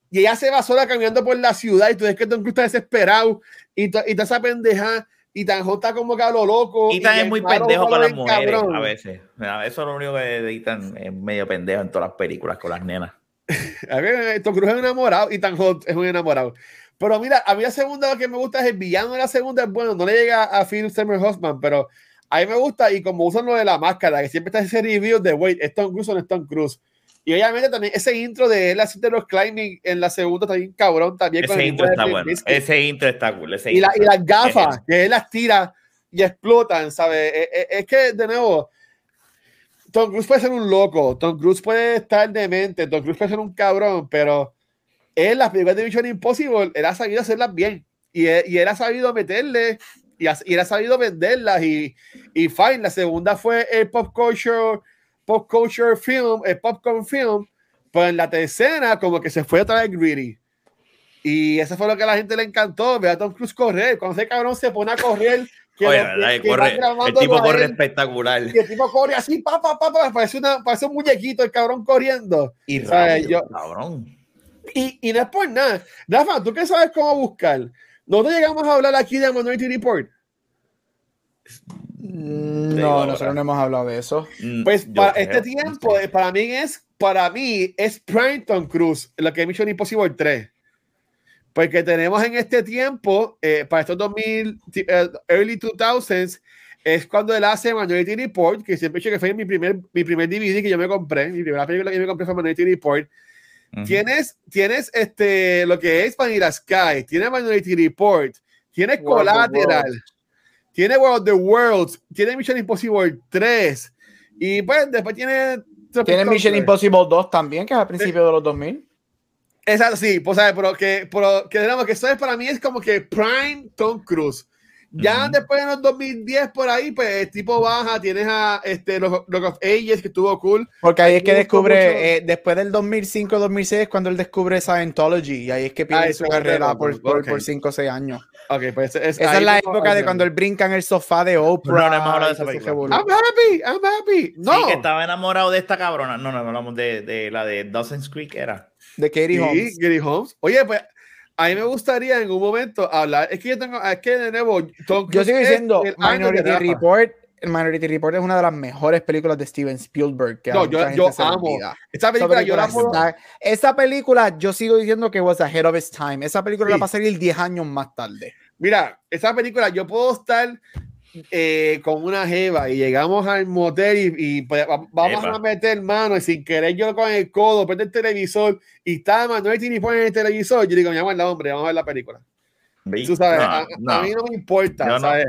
y ella se va sola caminando por la ciudad y tú ves que Tom Cruise está desesperado y, y toda esa pendeja y tan está como que a lo loco. Y tan es muy pendejo con las mujeres a veces. Eso es lo único que Ethan es medio pendejo en todas las películas con las nenas. a ver, Tom Cruise es un enamorado y tan hot es un enamorado. Pero mira, a mí la segunda que me gusta es el villano de la segunda es bueno, no le llega a Philip Seymour Hoffman, pero a mí me gusta y como usan lo de la máscara, que siempre está ese review de, wait, ¿es Tom Cruise o no es Tom Cruise? Y obviamente también ese intro de él haciendo los climbing en la segunda también cabrón también. Ese intro está bueno. Ese intro está cool. y, la, y, las gafas, que él las tira y explotan, ¿sabes? Es, e, es, que, de nuevo, Tom Cruise puede ser un loco, Tom Cruise puede estar demente, Tom Cruise puede ser un cabrón, pero él, las películas de Mission Impossible, él ha sabido hacerlas bien. Y él, y él ha sabido meterle y, y, él ha sabido venderlas. Y, y fine, la segunda fue el pop culture pop culture film, el popcorn film, pues en la tercera como que se fue otra vez greedy. Y eso fue lo que a la gente le encantó, ver a Tom Cruise correr. Cuando ese cabrón se pone a correr, que Oye, corre, el tipo corre espectacular. Y el tipo corre así, pa, pa, pa, pa parece, una, parece un muñequito el cabrón corriendo. Y rápido, yo, cabrón. Y, y por nada. Rafa, ¿tú qué sabes cómo buscar? Nosotros llegamos a hablar aquí de Minority Report. Mm, no, nosotros no hemos hablado de eso. Mm, pues para este tiempo, eh, para mí es, para mí es Prime Tom Cruise, lo que es Mission Impossible 3. Porque tenemos en este tiempo, eh, para estos 2000, eh, early 2000s, es cuando él hace Minority Report, que siempre he dicho que fue mi primer, mi primer DVD que yo me compré, mi primera película que yo me compré fue Minority Report. Tienes, tienes este, lo que es Vanilla Sky, tienes Minority Report, tienes Collateral tiene World of the Worlds, tiene Mission Impossible 3 y pues después tiene... Tiene Mission Impossible 2 también, que es al principio de los 2000. Exacto, sí, pues, pero que, pero que, digamos, que eso es, para mí es como que Prime Tom Cruise. Ya después en los 2010 por ahí, pues tipo baja, tienes a este, los Rock of Ages, que estuvo cool. Porque ahí es que descubre, eh, después del 2005-2006 cuando él descubre Scientology, y ahí es que pierde su carrera por, por, 5 o 6 años. Okay, pues es, esa es la época de cuando él brinca en el sofá de Oprah. No, no hemos hablado de esa película. I'm happy, I'm happy. No. Sí, que estaba enamorado de esta cabrona. No, no, hablamos de, de la de Dawson's Creek, era. De Katie Holmes. Sí, Katie Holmes. Oye, pues a mí me gustaría en un momento hablar. Es que yo tengo, es que de nuevo, yo sigo diciendo Minority Report. El Minority Report es una de las mejores películas de Steven Spielberg. Que no, yo, yo amo. Esa película, yo la puedo... Esa película, yo sigo diciendo que was ahead of its time. Esa película la va a salir 10 años más tarde. Mira, esa película, yo puedo estar eh, con una jeva y llegamos al motel y, pues, vamos a meter mano y sin querer yo con el codo, prende el televisor y está Manuel Tini pone en el televisor, yo digo, me llamo el hombre, vamos a ver la película. Tú sabes, a, mí no me importa, ¿sabes?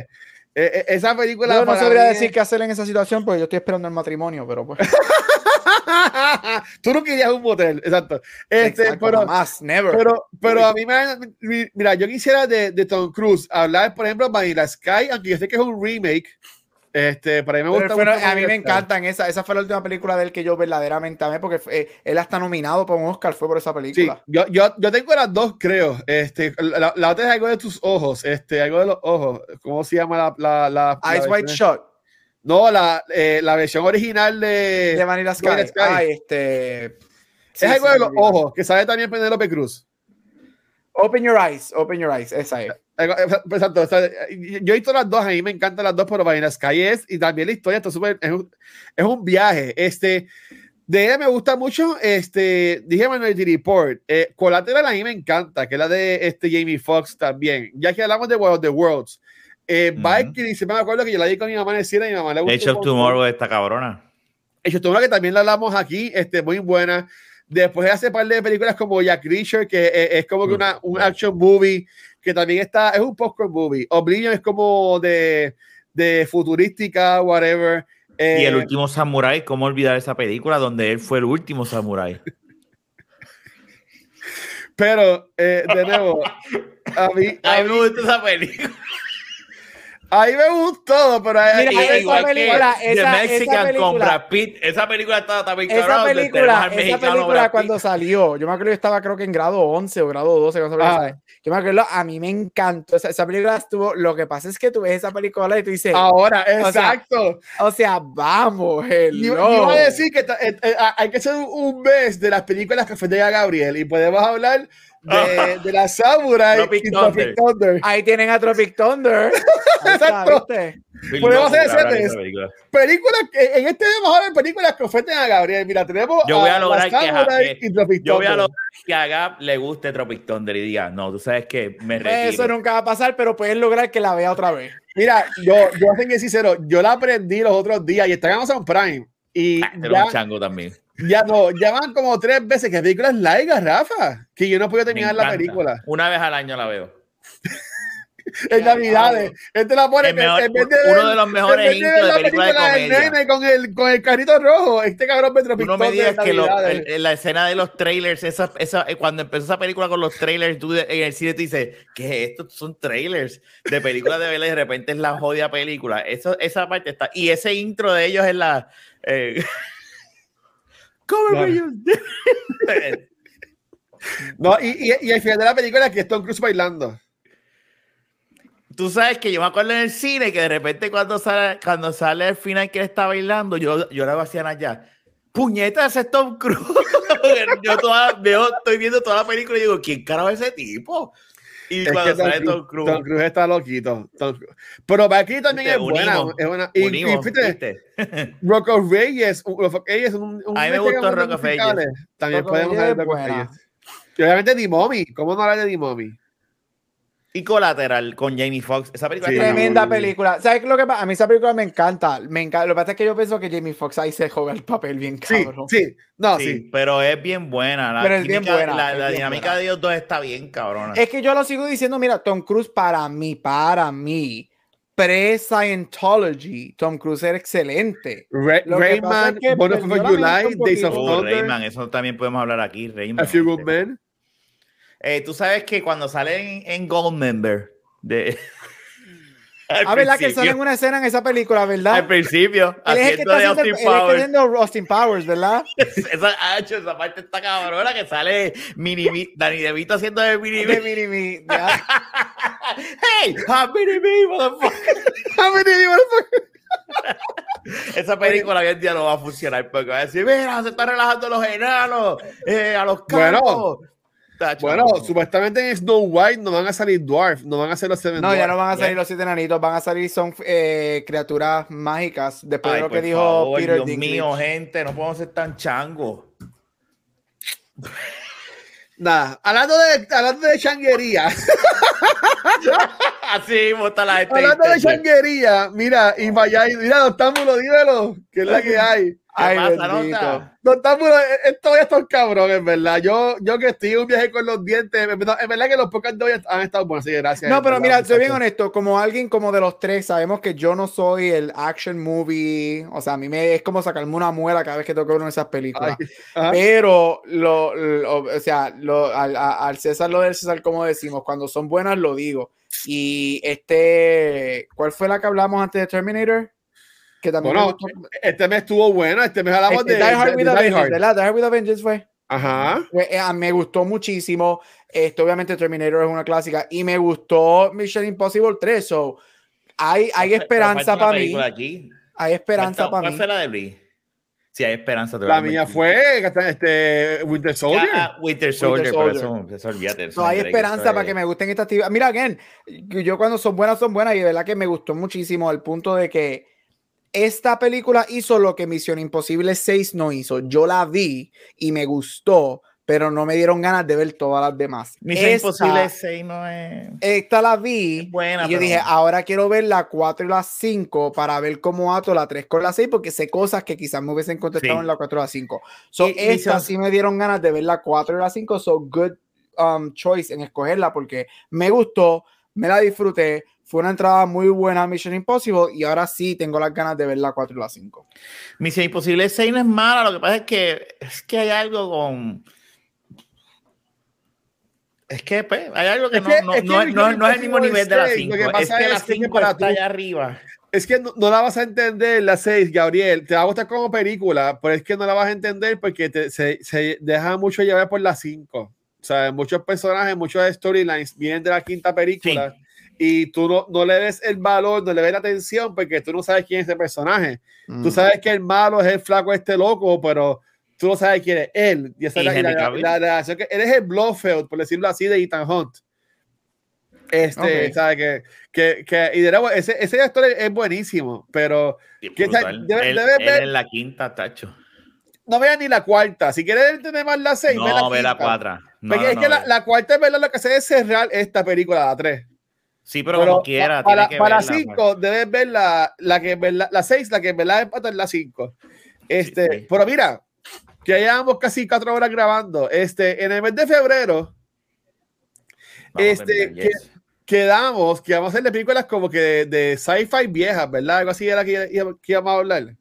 E, e, esa película. Yo no sabría decir qué hacer en esa situación porque yo estoy esperando el matrimonio, pero pues. Tú no querías un motel, exacto. Este, pero, más, never. Pero, pero a mí me. Mira, yo quisiera de, de Tom Cruise hablar, por ejemplo, Vanilla Sky, aunque yo sé que es un remake. Este, para mí me gusta A mí me encantan. Esa, esa fue la última película de él que yo verdaderamente amé, porque eh, él hasta nominado por un Oscar fue por esa película. Sí, yo, yo, yo tengo las dos, creo. Este, la, la, otra es algo de tus ojos, este, algo de los ojos. ¿Cómo se llama la. la, Eyes White Shot. No, la, eh, la versión original de. De Vanilla Sky. este. es algo de los ojos, que sabe también Penelope Cruz. Open Your Eyes, Open Your Eyes, esa es. Exacto, yo he visto las dos, a mí me encantan las dos, pero Vanilla Sky es, y también la historia está súper, es, un, es un viaje. Este, de ella me gusta mucho, este, dije Minority Report, eh, Collateral a mí me encanta, que es la de este Jamie Foxx también, ya que hablamos de World of the Worlds. Eh, uh -huh. me acuerdo que yo la di con mi mamá en el cine y mi mamá le gustó. Age of Tomorrow esta cabrona. Age of Tomorrow que también la hablamos aquí, este, muy buena. Después hace par de películas como Jack Reacher, que es, como que una, un action movie, que también está, es un popcorn movie. Oblivion es como de, de futurística, whatever. y el eh, último samurai, ¿cómo olvidar esa película donde él fue el último samurai? Pero, eh, de nuevo, a mí, a mí me gusta esa película. Ahí me gustó, pero Mira, esa igual película, que esa, The Mexican esa película, con Brad Pitt, esa película estaba también esa película, esa película cuando salió, yo me acuerdo que estaba creo que en grado 11 o grado 12, no ah. yo me acuerdo, a mí me encantó, esa, esa, película estuvo, lo que pasa es que tú ves esa película y tú dices, ahora, exacto. O sea, vamos, hello. Yo, iba a decir que eh, eh, hay que hacer un mes de las películas que fue de Gabriel y podemos hablar de, de la Samurai Tropic y Tropic Thunder. Ahí tienen a Tropic Thunder. Exacto. Podemos hacer ese películas. películas que en este vamos a ver películas que ofenden a Gabriel. Mira, tenemos yo voy a, a lograr que, y Tropic yo voy a lograr que a Gab le guste Tropic Thunder y diga, no, tú sabes que me retiro. Eso nunca va a pasar, pero puedes lograr que la vea otra vez. Mira, yo, yo tengo que sincero, yo la aprendí los otros días y está en Amazon Prime. Y ah, ya, un chango también. Ya no, ya van como tres veces que la película es larga, Rafa, que yo no puedo terminar la película. Una vez al año la veo. en Navidades. Este la pone mejor, en vez de uno de los mejores intros de, película de comedia. Nene con el, con el carrito rojo. Este cabrón Petro No me digas que lo, el, la escena de los trailers, esa, esa, eh, cuando empezó esa película con los trailers, tú en el cine te dices, ¿qué es esto? Son trailers de películas de vela y de repente es la jodida película. Eso, esa parte está. Y ese intro de ellos es la. Eh, no, y, y, y, al final de la película que es Tom Cruise bailando. Tú sabes que yo me acuerdo en el cine que de repente cuando sale, cuando sale el final que él está bailando, yo, yo hago así allá. Puñetas, es Tom Cruise. yo toda, veo, estoy viendo toda la película y digo, ¿quién carajo es ese tipo? Y es cuando sale Tom Cruise. Tom Cruise está loquito. Tom Pero aquí también es buena, es buena. Y, unimos, y fíjate, Rocco Reyes, Rocco Reyes un, un A mí me gustó Rocco Reyes. También Rocco podemos hablar de Rocco Reyes. Y obviamente D-Mommy. ¿Cómo no hablar de D-Mommy? Y Colateral con Jamie Foxx. Esa película sí. Tremenda película. ¿Sabes lo que pasa? A mí esa película me encanta. Me encanta. Lo que pasa es que yo pienso que Jamie Foxx ahí se juega el papel bien cabrón. Sí, sí. No, sí, Pero es bien buena. La pero es bien buena. La, la dinámica de ellos dos está bien cabrona. Es que yo lo sigo diciendo, mira, Tom Cruise para mí, para mí, pre-Scientology, Tom Cruise era excelente. Rayman, Born of July, Days of oh. Rayman, eso también podemos hablar aquí. Rayman. A Few Good Men. Eh, Tú sabes que cuando salen en Goldmember, de... A ver, la que sale en una escena en esa película, ¿verdad? Al principio, él es haciendo de Austin Powers. Él Austin Powers, ¿verdad? esa, ah, esa parte está cabrona que sale Mini Dani DeVito haciendo de Mini De Mini Me. hey, I'm Mini Me, motherfucker. I'm Mini Me, motherfucker. Esa película hoy en día no va a funcionar porque va a decir, mira, se están relajando los enanos, eh, a los campos. Bueno, bueno, supuestamente en Snow White no van a salir Dwarf, no van a ser los Seven No, ya no van a salir los siete enanitos, van a salir son eh, criaturas mágicas. Después de lo que dijo favor, Peter Dios mío, gente, no podemos ser tan changos. Nada, hablando de, hablando de changuería. Así está la gente. Hablando de changuería, mira, y vaya, mira, los dímelo, que es la que hay. Ay, pasa, nota? No, estamos, esto ya estos cabrones, ¿verdad? Yo, yo que estoy un viaje con los dientes, en verdad que los pocos de hoy han estado buenos, así que gracias. No, pero mira, soy bien honesto, como alguien como de los tres, sabemos que yo no soy el action movie, o sea, a mí me es como sacarme una muela cada vez que toco una de esas películas. pero, lo, o sea, lo, al, al César lo del César, como decimos, cuando son buenas lo digo. Y este, ¿cuál fue la que hablamos antes de Terminator? Que también bueno, este mes estuvo bueno, este mes hablamos este, de, Die Hard with Die with Vengeance fue. Ajá. Eh, ah, me gustó muchísimo. Esto, obviamente, Terminator es una clásica. Y me gustó Mission Impossible 3. So, hay, hay esperanza para mí. Hay esperanza para mí. ¿Cuál fue la de Brie? Si hay esperanza. La mía fue este, Winter Soldier. Ah, Winter Soldier, pero eso, eso olvídate. no hay esperanza para que me gusten estas actividades. Mira, again, yo cuando son buenas, son buenas. Y de verdad que me gustó muchísimo al punto de que esta película hizo lo que Misión Imposible 6 no hizo. Yo la vi y me gustó, pero no me dieron ganas de ver todas las demás. Misión Imposible 6 no es. Esta la vi. buena, y yo dije, ahora quiero ver la 4 y la 5 para ver cómo ato la 3 con la 6, porque sé cosas que quizás me hubiesen contestado en la 4 y la 5. So, esta sí me dieron ganas de ver la 4 y la 5. So, good um, choice en escogerla porque me gustó, me la disfruté fue una entrada muy buena a Mission Impossible y ahora sí tengo las ganas de ver la 4 y la 5. Mission Impossible 6 no es mala, lo que pasa es que, es que hay algo con... Es que pues, hay algo que, no, no, no, no, es el mismo nivel de la 5. Es que la 5 está allá arriba. Es que no, la vas a entender la 6, Gabriel. Te va a gustar como película, pero es que no la vas a entender porque te, se, se, deja mucho llevar por la 5. O sea, muchos personajes, muchos storylines vienen de la quinta película. Sí y tú no, no, le ves el valor, no le ves la atención porque tú no sabes quién es ese personaje. Tú mm. sabes que el malo es el flaco este loco, pero tú no sabes quién es él. Y esa es la, relación que él es el Blofeld, por decirlo así, de Ethan Hunt. Este, ¿sabes? Que, que, que, y de nuevo, ese, ese actor es, buenísimo, pero que, debe, él, ver, en la quinta, tacho. No veas ni la cuarta. Si quieres entender más la seis, no, ve la, cuarta. porque es que la, la, cuarta es verdad lo que hace es cerrar esta película, la tres. Sí, pero, como quiera. Para, para cinco, debes ver la, la que la, la seis, la que verdad empata es la cinco. Este, pero mira, que ya llevamos casi cuatro horas grabando. Este, en el mes de febrero, este, que, quedamos que vamos a hacer películas como que de, de sci-fi viejas, ¿verdad? Algo así era que, que íbamos a hablar.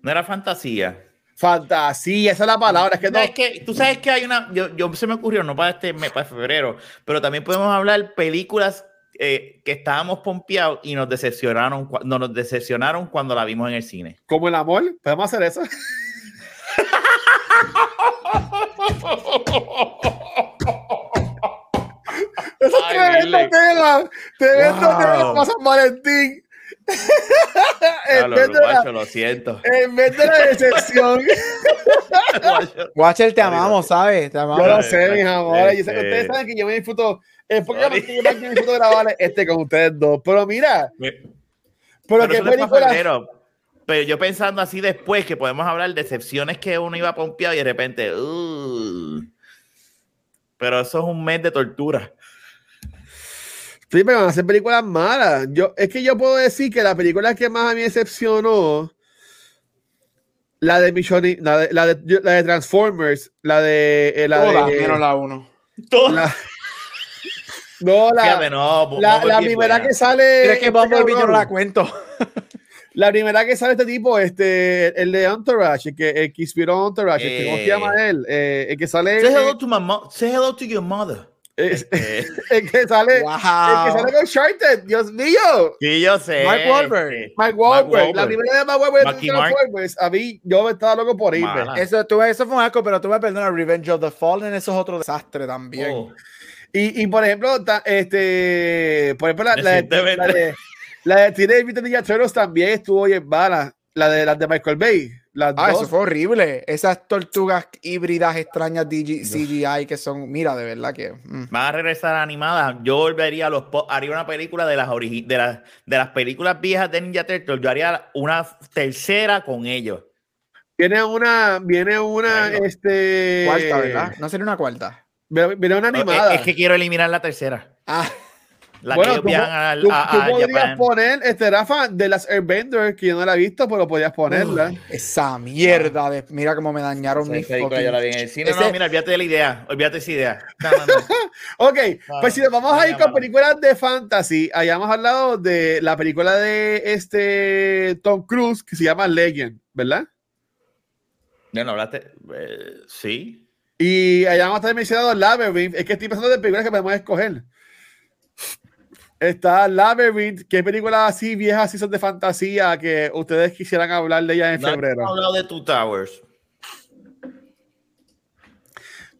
No era fantasía. Fantasía, esa es la palabra. Es que, no... es que tú sabes que hay una. Yo, yo, se me ocurrió, no para este mes, para febrero, pero también podemos hablar películas eh, que estábamos pompeados y nos decepcionaron, no, nos decepcionaron cuando la vimos en el cine. Como el amor, podemos hacer eso. Eso es tremendo tema. Tremendo wow. tema para San Valentín. en vez de la, lo siento. En vez de la decepción. Watcher, te amamos, ¿sabes? Te amamos. Yo lo sé, mis amores. Yo sé que ustedes saben que yo me disfruto es porque yo me disfruto grabar este con ustedes dos. Pero mira. pero, qué película. Pero yo pensando así después que podemos hablar de excepciones que uno iba pompeado y de repente. Uh, pero eso es un mes de tortura. Sí, pero van a hacer películas malas. Yo, es que yo puedo decir que la película que más a mí decepcionó, la de Mission, la de, la de, la de Transformers, la de. Eh, la Todas, de, menos la 1. Todas. No, la, no, la, la primera que sale. Es que Bumblebee yo no la cuento. La primera que sale este tipo, este, el de Entourage, el que, el que inspiró Entourage, eh, ¿cómo se llama eh. él? Eh, el que sale. Say hello to my mom. Say hello to your mother. Es, el que sale, wow. el que sale con Uncharted, Dios mío. Sí, yo sé. Mike Wahlberg. Mike Wahlberg. La primera de Mike Wahlberg de Transformers, a mí, yo estaba loco por irme. Eso, tú, eso fue un asco, pero tú me perdonas, Revenge of the Fallen, eso es otro desastre también. Oh. Y, y, por ejemplo, este, por ejemplo, la, la, de, la de, la de Teenage Mutant Ninja Turtles también estuvo bien mala. La de las de Michael Bay. Las ah, eso fue horrible. Esas tortugas híbridas extrañas CGI que son, mira, de verdad que. Mm. Van a regresar animadas. Yo volvería a los. Haría una película de las, de las, de las películas viejas de Ninja Turtles. Yo haría una tercera con ellos. Viene una. Viene una. este. Cuarta, ¿verdad? No sería una cuarta. Viene una animada. Es, que quiero eliminar la tercera. Ah. La bueno, que tú, a, tú, podrías poner, este Rafa, de las Airbender, que yo no la he visto, pero podías ponerla. esa mierda de, mira cómo me dañaron mis yo la vi en el cine. No, mira, olvídate de la idea, olvídate esa idea. ok, pues si nos vamos a ir con películas de fantasy, hayamos hablado de la película de este Tom Cruise, que se llama Legend, ¿verdad? Bueno, hablaste, eh, sí. Y hayamos también mencionado Labyrinth, es que estoy pensando de películas que podemos escoger. Está Labyrinth, ¿qué películas así viejas, así son de fantasía que ustedes quisieran hablar de ella en febrero? No hablado de Two Towers.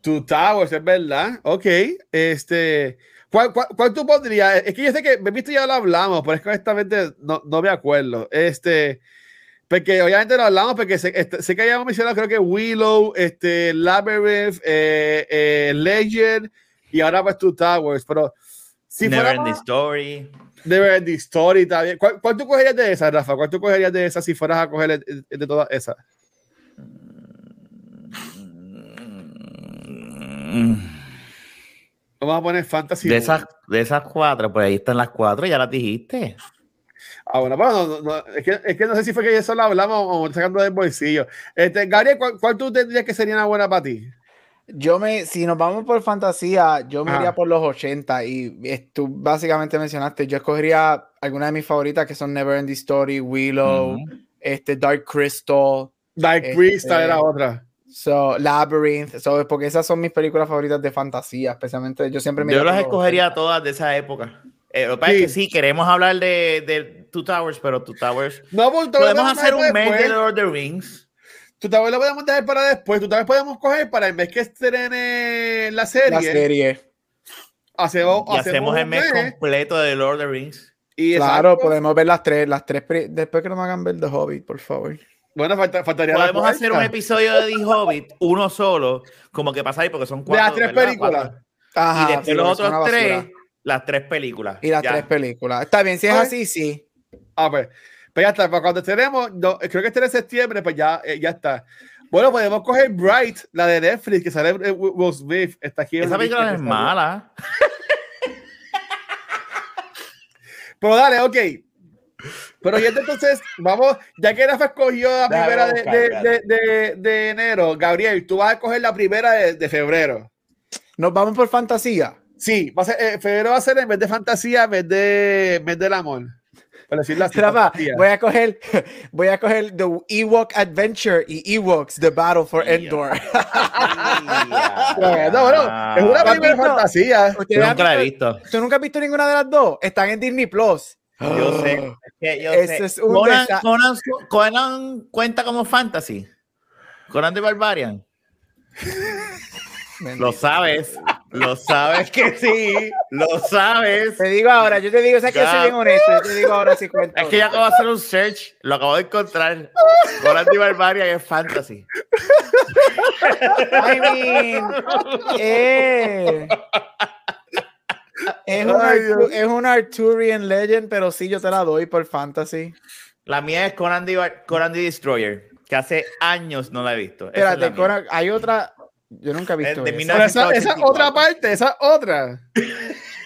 Two Towers, es verdad. Ok. Este. ¿Cuál, cuál, tú pondrías? Es que yo sé que, me visto ya lo hablamos, pero es que honestamente no, no me acuerdo. Este. Porque obviamente lo hablamos porque sé, este, sé que habíamos mencionado, creo que Willow, este, Labyrinth, eh, eh, Legend y ahora pues Two Towers. Pero si Never Ending Story. Never Ending Story también. ¿Cuál, ¿Cuál, tú cogerías de esas, Rafa? ¿Cuál tú cogerías de esas si fueras a coger de, todas esas? Vamos a poner fantasy. De esas, de esas cuatro, pues ahí están las cuatro, ya las dijiste. Ah, bueno, bueno no, es, que, es, que, no sé si fue que eso lo hablamos o sacando del bolsillo. Este, Gabriel, ¿cuál, ¿cuál, tú tendrías que sería una buena para ti? Yo me, si nos vamos por fantasía, yo me iría por los 80 y tú básicamente mencionaste, yo escogería algunas de mis favoritas que son Never Ending Story, Willow, este Dark Crystal. Dark Crystal era este, otra. So, Labyrinth, so, porque esas son mis películas favoritas de fantasía, especialmente yo siempre me Yo las escogería todas de esa época. Eh, lo que sí. es que sí, queremos hablar de, de Two Towers, pero Two Towers. No, pues, podemos hacer un mes de Lord of the Rings. Tú tal vez lo podemos dejar para después. Tú tal vez podemos coger para el mes que estrene la serie. La serie. Hacemos, y hacemos, el mes, completo de Lord of the Rings. Y claro, podemos ver las tres, las tres después que nos hagan ver The Hobbit, por favor. Bueno, faltaría Podemos hacer un episodio de The Hobbit, uno solo, como que pasa ahí, porque son cuatro. De las tres películas. Ajá, y después los otros tres, las tres películas. Y las tres películas. Está bien, si es así, sí. A ver. Pues ya está, para cuando tenemos, creo que este es septiembre, pues ya, eh, ya está. Bueno, podemos coger Bright, la de Netflix, que sale eh, Will Smith. Está aquí Esa película es mala. Pero dale, ok. Pero y entonces, vamos, ya que Rafa escogió la primera de, de, de, de, enero, Gabriel, tú vas a coger la primera de, febrero. ¿Nos vamos por fantasía? Sí, va a ser, eh, febrero va a ser en vez de fantasía, en vez de, en vez del amor voy a coger, voy a coger The Ewok Adventure y Ewoks The Battle for Endor. no, no, es una primera fantasía. Yo nunca la he visto. ¿Tú nunca has visto ninguna de las dos? Están en Disney Plus. Yo sé. Es que Conan, Conan, Conan, cuenta como fantasy. Conan de Barbarian. Lo sabes. Lo sabes que sí, lo sabes. Te digo ahora, yo te digo, sabes que yo soy bien honesto, yo te digo ahora si cuento. Es que ya acabo de hacer un search, lo acabo de encontrar. Conan de Barbaria es fantasy. I mean, eh, es, un es un Arturian Legend, pero sí, yo te la doy por fantasy. La mía es Conan the, Conan the Destroyer, que hace años no la he visto. Espérate, Conan, hay otra, yo nunca he visto esa. Esa, otra parte, esa otra.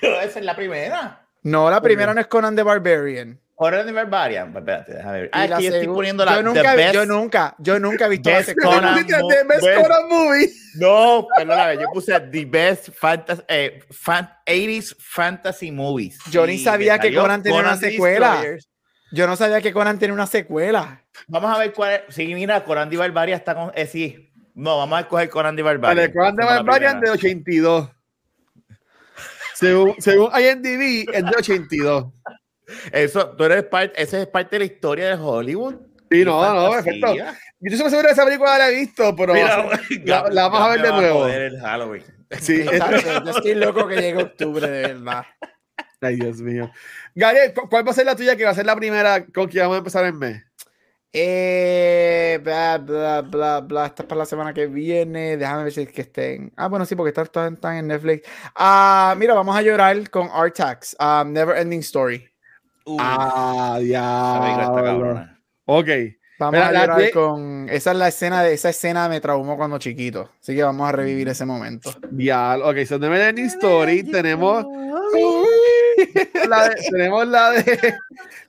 esa es la primera. No, la primera no es Conan the Barbarian. Conan the Barbarian. Pues, espérate, déjame ver. Ah, yo estoy poniendo la. Yo nunca, best, yo nunca, yo nunca he visto ese Conan, the best Conan movie. No, perdóname, yo puse The Best fantasy, eh, fan, 80s Fantasy Movies. Yo ni sabía que Conan tenía una secuela. Yo no sabía que Conan tenía una secuela. Vamos a ver cuál es. Sí, mira, Conan the Barbarian está con. Eh, sí, no, vamos a escoger Conan de Barbarian. Vale, Conan de Barbarian de 82. Según, según IMDb, es de 82. Eso, tú eres parte, esa es parte de la historia de Hollywood. Sí, no, no, perfecto. Yo estoy seguro de esa película la he visto, pero la, vamos a ver de nuevo. el Halloween. Sí, yo estoy loco que llegue octubre, de verdad. Ay, Dios mío. Gary, ¿cuál va a ser la tuya que va a ser la primera con que vamos a empezar en mes? Eh, bla, bla, bla, bla. Esta es para la semana que viene. Déjame ver si es que estén. Ah, bueno, sí, porque están, están en Netflix. Ah, mira, vamos a llorar con Artax. Um, Never Ending Story. Ah, ya. Ok. Vamos a llorar con. Esa es la escena de esa escena me traumó cuando chiquito. Así que vamos a revivir ese momento. Ya, ok, so Never Ending Story tenemos. tenemos la de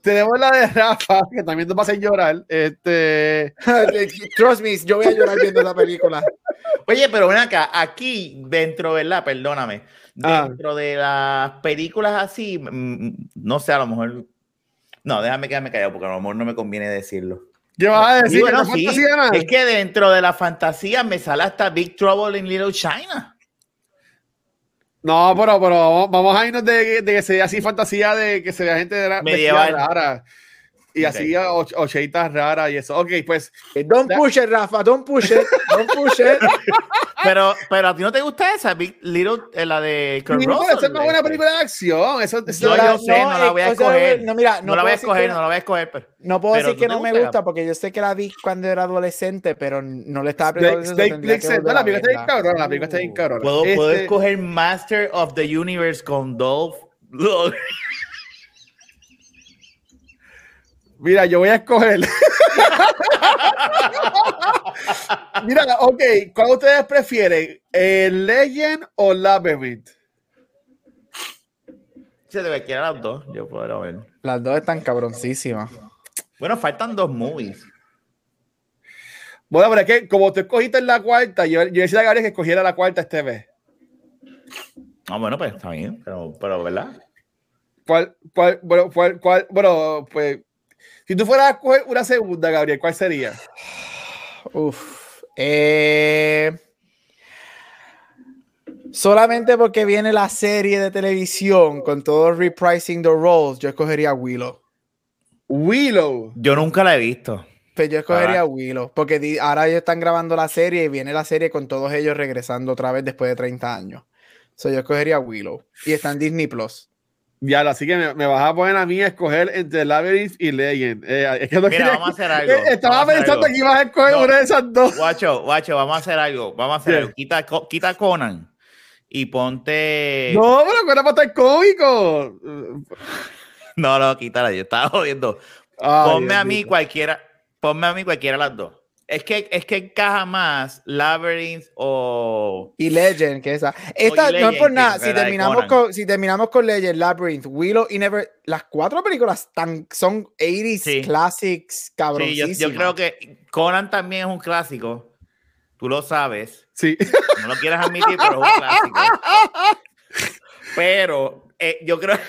tenemos la de Rafa, que también nos va a hacer llorar. Este Trust me, yo voy a llorar viendo esa película. Oye, pero ven acá, aquí dentro, ¿verdad? Perdóname. Ah. Dentro de las películas así, mm, no sé, a lo mejor. No, déjame quedarme callado porque a lo mejor no me conviene decirlo. ¿Qué vas a decir? es que dentro de la fantasía me sale hasta Big Trouble in Little China. No, pero, pero vamos a irnos de, de que sea así fantasía de que se vea gente de la medieval rara. Y así ocheitas raras y eso. Ok, pues. Don't push it, Rafa, don't push it, don't push it. pero, pero a ti no te gusta esa, Big Little, eh, la de Kurt sí, Russell. Es una buena película de acción. Eso, eso no, yo sé, no, la voy a escoger. No, mira, no, la voy a escoger, no la voy a escoger. Pero, no puedo decir que no me gusta porque yo sé que la vi cuando era adolescente, pero no le estaba atención. No, la película está bien cabrón, la película está bien cabrón. ¿Puedo, ¿Puedo este escoger Master of the Universe con Dolph? Mira, yo voy a escoger. Mira, ok, ¿cuál ustedes prefieren? ¿El Legend o Labyrinth? Se debe quedar las dos, yo puedo ver. Las dos están cabroncísimas. Bueno, faltan dos movies. Bueno, pero es que como tú escogiste en la cuarta, yo, yo decía a Gabriel que escogiera la cuarta este vez. Ah, bueno, pues está bien, pero, pero ¿verdad? ¿Cuál, cuál, bueno, cuál, cuál, bueno, pues si tú fueras a coger una segunda, Gabriel, ¿cuál sería? Uf. Eh, solamente porque viene la serie de televisión con todo reprising the roles, yo escogería Willow. Willow. Yo nunca la he visto. Pues yo escogería Willow, porque ahora ellos están grabando la serie y viene la serie con todos ellos regresando otra vez después de 30 años. So yo escogería Willow. Y está en Disney Plus. Ya, así que me, vas a poner a mí a escoger entre Labyrinth y Legend. Eh, es que no Mira, vamos a hacer algo. estaba pensando que ibas a escoger una de esas dos. Guacho, guacho, vamos a hacer algo. Vamos a hacer algo. Quita, quita Conan y ponte. No, pero Conan va a estar cómico. No, no, quítala. Yo estaba jodiendo. ponme a mí cualquiera. Ponme a mí cualquiera de las dos. Es que, es que encaja más Labyrinth o. Y Legend, que esa. Esta no es por nada. Si terminamos, con, si terminamos con Legend, Labyrinth, Willow y Never. Las cuatro películas tan, son 80s classics, cabrón. Sí, yo, creo que Conan también es un clásico. Tú lo sabes. Sí. No lo quieras admitir, pero es un clásico. Pero eh, yo creo.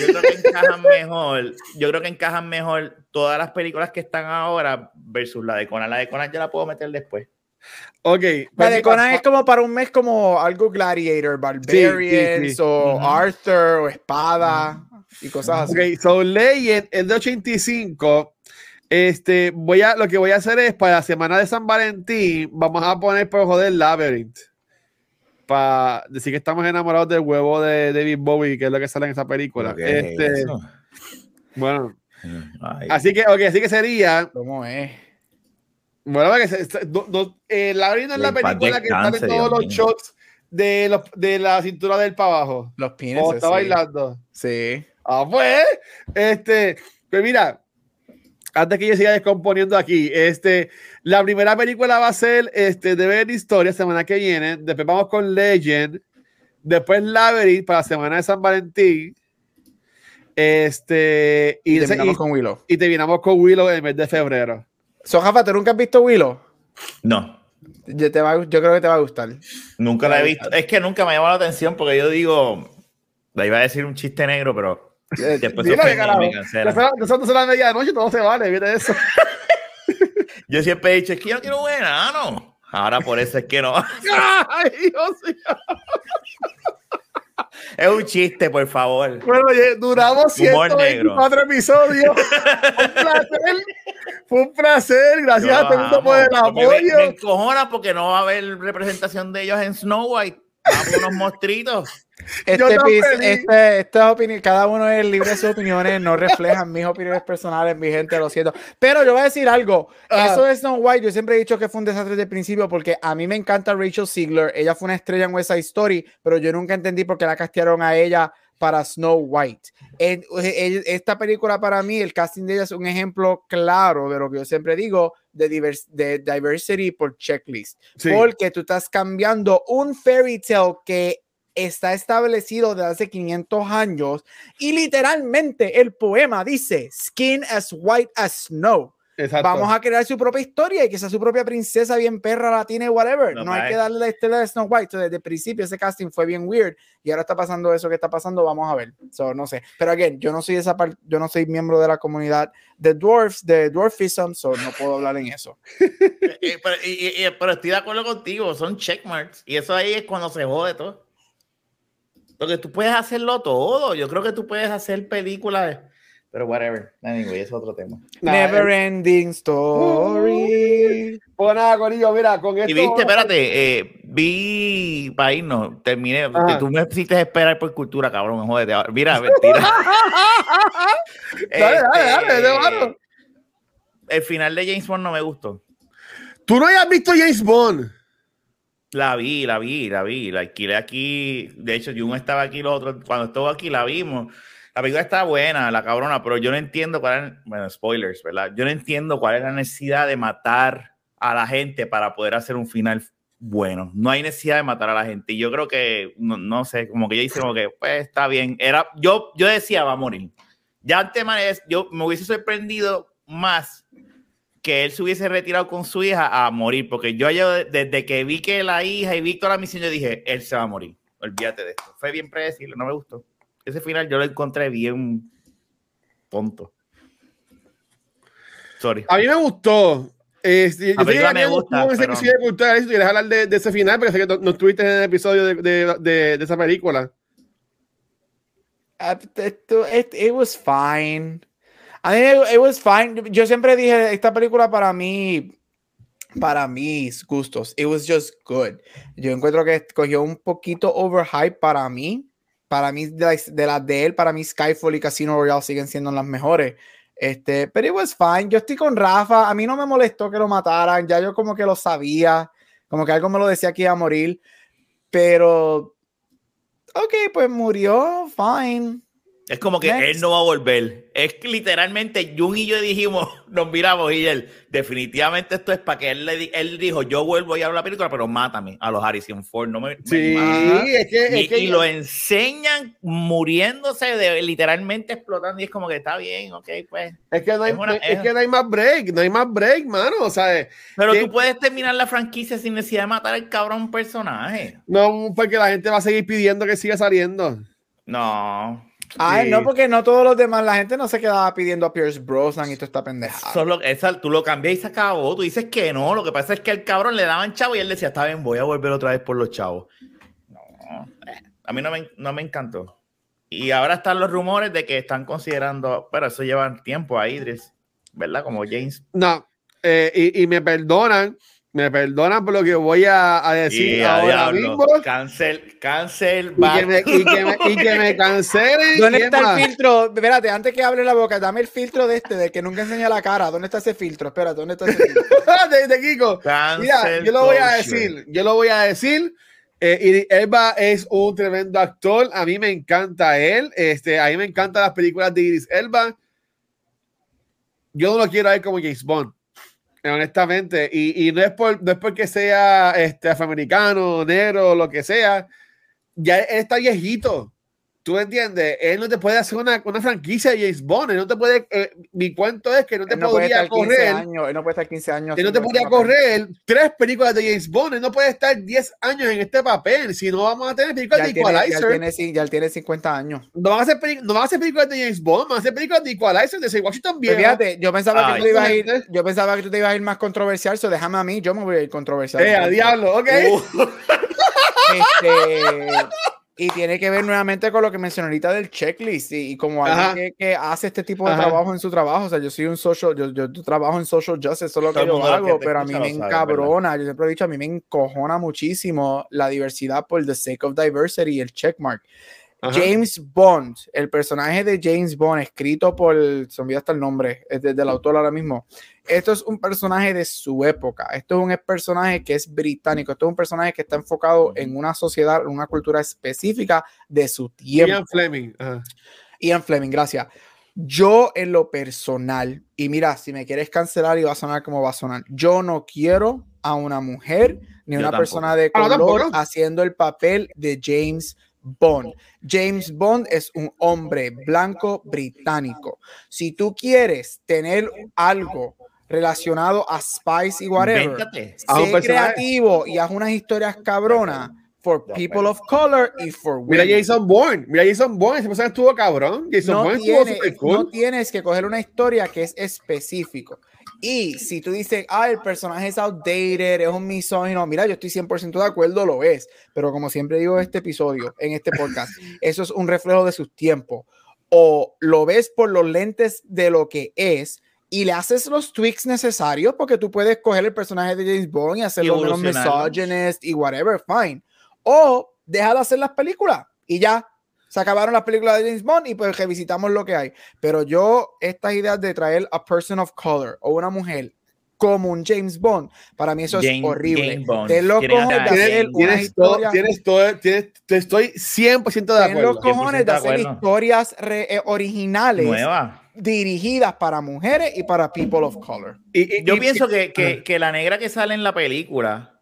Yo creo que encajan mejor. Yo creo que encajan mejor todas las películas que están ahora versus la de Conan. La de Conan ya la puedo meter después. Ok. La de Conan es como para un mes como algo Gladiator, Barbarians o Arthur o Espada y cosas así. Ok, so Legend el de 85. Este, voy a, lo que voy a hacer es para la semana de San Valentín, vamos a poner por joder Labyrinth para decir que estamos enamorados del huevo de David Bowie, que es lo que sale en esa película. este, bueno, así que, ok, así que sería. ¿Cómo es? Bueno, que eh, la es la película que sale todos los shots de, los, de la cintura del para abajo. Los pines. está bailando. Sí. Ah, pues, este, pues mira, antes que yo siga descomponiendo aquí, este, la primera película va a ser este, de ver historia semana que viene. Después vamos con Legend. Después Labyrinth para la semana de San Valentín. Este, y, terminamos con Willow. Y terminamos con Willow en el mes de febrero. So, Jafa, ¿tú nunca has visto Willow? No. Yo, te va, yo creo que te va a gustar. Nunca la he visto. Es que nunca me ha llamado la atención porque yo digo, la iba a decir un chiste negro, pero Después Dile, se me cancela. Nosotros son las media de noche, todo se vale, ¿viste eso? Yo siempre he dicho, es que yo no quiero un enano. Ahora por eso es que no. Ay, Dios mío. Es un chiste, por favor. Bueno, duramos 124 episodios. un placer. Fue un placer. Gracias a todo el mundo por el apoyo. Me, me encojona porque no va a haber representación de ellos en Snow White. Vamos unos monstruitos. Este, este, esta opinión, cada uno es libre de sus opiniones, no reflejan mis opiniones personales, mi gente, lo siento. Pero yo voy a decir algo, ah. eso de Snow White, yo siempre he dicho que fue un desastre desde el principio porque a mí me encanta Rachel Ziegler, ella fue una estrella en West Side Story, pero yo nunca entendí por qué la castearon a ella para Snow White. esta película para mí, el casting de ella es un ejemplo claro de lo que yo siempre digo, de, de diversity por checklist. Porque tú estás cambiando un fairy tale que está establecido desde hace 500 años y literalmente el poema dice skin as white as snow. Vamos a crear su propia historia y que sea su propia princesa bien perra, latina, whatever. No, hay que darle la estela de Snow White. desde el principio ese casting fue bien weird y ahora está pasando eso que está pasando. Vamos a ver. So, no sé. Pero again, yo no soy esa parte, yo no soy miembro de la comunidad de dwarfs, de dwarfism, so no puedo hablar en eso. Eh, pero, pero, estoy de acuerdo contigo, son checkmarks y eso ahí es cuando se jode todo. Porque tú puedes hacerlo todo. Yo creo que tú puedes hacer películas pero whatever. Anyway, es otro tema. Never ending story. Pues nada, Corillo, mira, con esto. Y viste, espérate, eh, vi para irnos, terminé. Que tú me hiciste esperar por cultura, cabrón, jodete. Mira, mentira. dale, dale, dale, este, El final de James Bond no me gustó. ¿Tú no hayas visto James Bond? La vi, la vi, la vi. La alquilé aquí. De hecho, yo estaba aquí, los otros, cuando estuvo aquí la vimos la película está buena, la cabrona, pero yo no entiendo cuál es, bueno, spoilers, ¿verdad? Yo no entiendo cuál es la necesidad de matar a la gente para poder hacer un final bueno. No hay necesidad de matar a la gente. Y yo creo que, no, sé, como que ya hice como que, pues está bien. Era, yo, yo decía, va a morir. Ya el tema es, yo me hubiese sorprendido más que él se hubiese retirado con su hija a morir, porque yo, desde que vi que la hija y Víctor la misión, yo dije, él se va a morir. Olvídate de esto. Fue bien predecible, no me gustó ese final yo lo encontré bien tonto. Sorry. A mí me gustó. Este, yo sé me gusta, pero... ese de hablar de, de, ese final, porque sé que no, estuviste en el episodio de, de, de esa película. Uh, it, it, was fine. I mean, it, was fine. Yo siempre dije, esta película para mí, para mis gustos, it was just good. Yo encuentro que cogió un poquito overhype para mí para mí, de, las de él, para mí Skyfall y Casino Royale siguen siendo las mejores. Este, pero it was fine. Yo estoy con Rafa. A mí no me molestó que lo mataran. Ya yo como que lo sabía. Como que algo me lo decía que iba a morir. Pero, ok, pues murió. Fine. Es como que él no va a volver. Es que literalmente Jun y yo dijimos, nos miramos y él, definitivamente esto es para que él le él dijo, yo vuelvo y hablo la película, pero mátame a los Harrison Ford. No me, sí, es que, y, lo enseñan muriéndose, de, literalmente explotando y es como que está bien, ok, pues. Es que no hay, es, que no hay más break, no hay más break, mano, o sea. Pero tú puedes terminar la franquicia sin necesidad de matar al cabrón personaje. No, porque la gente va a seguir pidiendo que siga saliendo. No. Ay, no, porque no todos los demás, la gente no se quedaba pidiendo a Pierce Brosnan y tú está pendeja. Solo, esa, tú lo cambias y se acabó. Tú dices que no. Lo que pasa es que al cabrón le daban chavo y él decía, está bien, voy a volver otra vez por los chavos. No, eh, a mí no me, no me encantó. Y ahora están los rumores de que están considerando, pero eso lleva tiempo a Idris, ¿verdad? Como James. No, eh, y, y me perdonan, me perdonan por lo que voy a, a decir ahora mismo. Cancel, cancel. Y que, me, y, que me, y que me cancelen. ¿Dónde está el filtro? Espérate, antes que hable la boca, dame el filtro de este, de que nunca enseña la cara. ¿Dónde está ese filtro? Espérate, ¿dónde está ese filtro? de, de, Kiko. Mira, yo lo voy a decir. Yo lo voy a decir. Eh, Elba es un tremendo actor. A mí me encanta él. Este, a mí me encantan las películas de Iris Elba. Yo no lo quiero ver como James Bond honestamente, y, y, no, es por, no es porque sea este, afroamericano, negro, lo que sea, ya está viejito. ¿Tú entiendes? Él no te puede hacer una, una franquicia de James Bond. Él no te puede. Eh, mi cuento es que no te no podría correr. Años, él no puede estar 15 años. Él no te podría correr tres películas de James Bond. Él no puede estar 10 años en este papel. Si no, vamos a tener películas de Equalizer. ya, tiene, ya él tiene 50 años. No van, a hacer no van a hacer películas de James Bond. Van a hacer películas de Equalizer, de Washington bien. Fíjate, yo pensaba, que tú ibas a ir, yo pensaba que tú te ibas a ir más controversial. So déjame a mí. Yo me voy a ir controversial. Eh, a diablo, ok. Uh. este. Y tiene que ver nuevamente con lo que mencioné ahorita del checklist y, como alguien que, hace este tipo de trabajo en su trabajo. O sea, yo soy un social, yo, yo trabajo en social justice, eso es lo que yo hago, pero a mí me encabrona, yo siempre he dicho, a mí me encojona muchísimo la diversidad por the sake of diversity y el checkmark. James Bond, el personaje de James Bond, escrito por, se me hasta el nombre, es del autor ahora mismo. Esto es un personaje de su época. Esto es un personaje que es británico. Esto es un personaje que está enfocado en una sociedad, en una cultura específica de su tiempo. Ian Fleming. Ian Fleming, gracias. Yo en lo personal, y mira, si me quieres cancelar y va a sonar como va a sonar, yo no quiero a una mujer ni una persona de ah, color haciendo el papel de James Bond. James Bond es un hombre blanco británico. Si tú quieres tener algo relacionado a Spice y whatever, sé creativo y haz unas historias cabronas for people of color y for women. Mira Jason Bourne, mira Jason Bourne, ese estuvo cabrón. Jason no, Bourne tiene, cool. no tienes que coger una historia que es específico. Y si tú dices, ah, el personaje es outdated, es un misógino, mira, yo estoy 100% de acuerdo, lo es. Pero como siempre digo en este episodio, en este podcast, eso es un reflejo de sus tiempos. O lo ves por los lentes de lo que es, y le haces los tweaks necesarios porque tú puedes coger el personaje de James Bond y hacerlo menos misogynist y whatever, fine o deja de hacer las películas y ya se acabaron las películas de James Bond y pues revisitamos lo que hay. Pero yo, estas ideas de traer a person of color o una mujer como un James Bond, para mí eso es horrible. Te lo cojones de hacer una historia. Tienes todo, tienes, te estoy 100% de acuerdo. los cojones de hacer historias eh, originales. Dirigidas para mujeres y para people of color. Y, yo pienso que, que, que la negra que sale en la película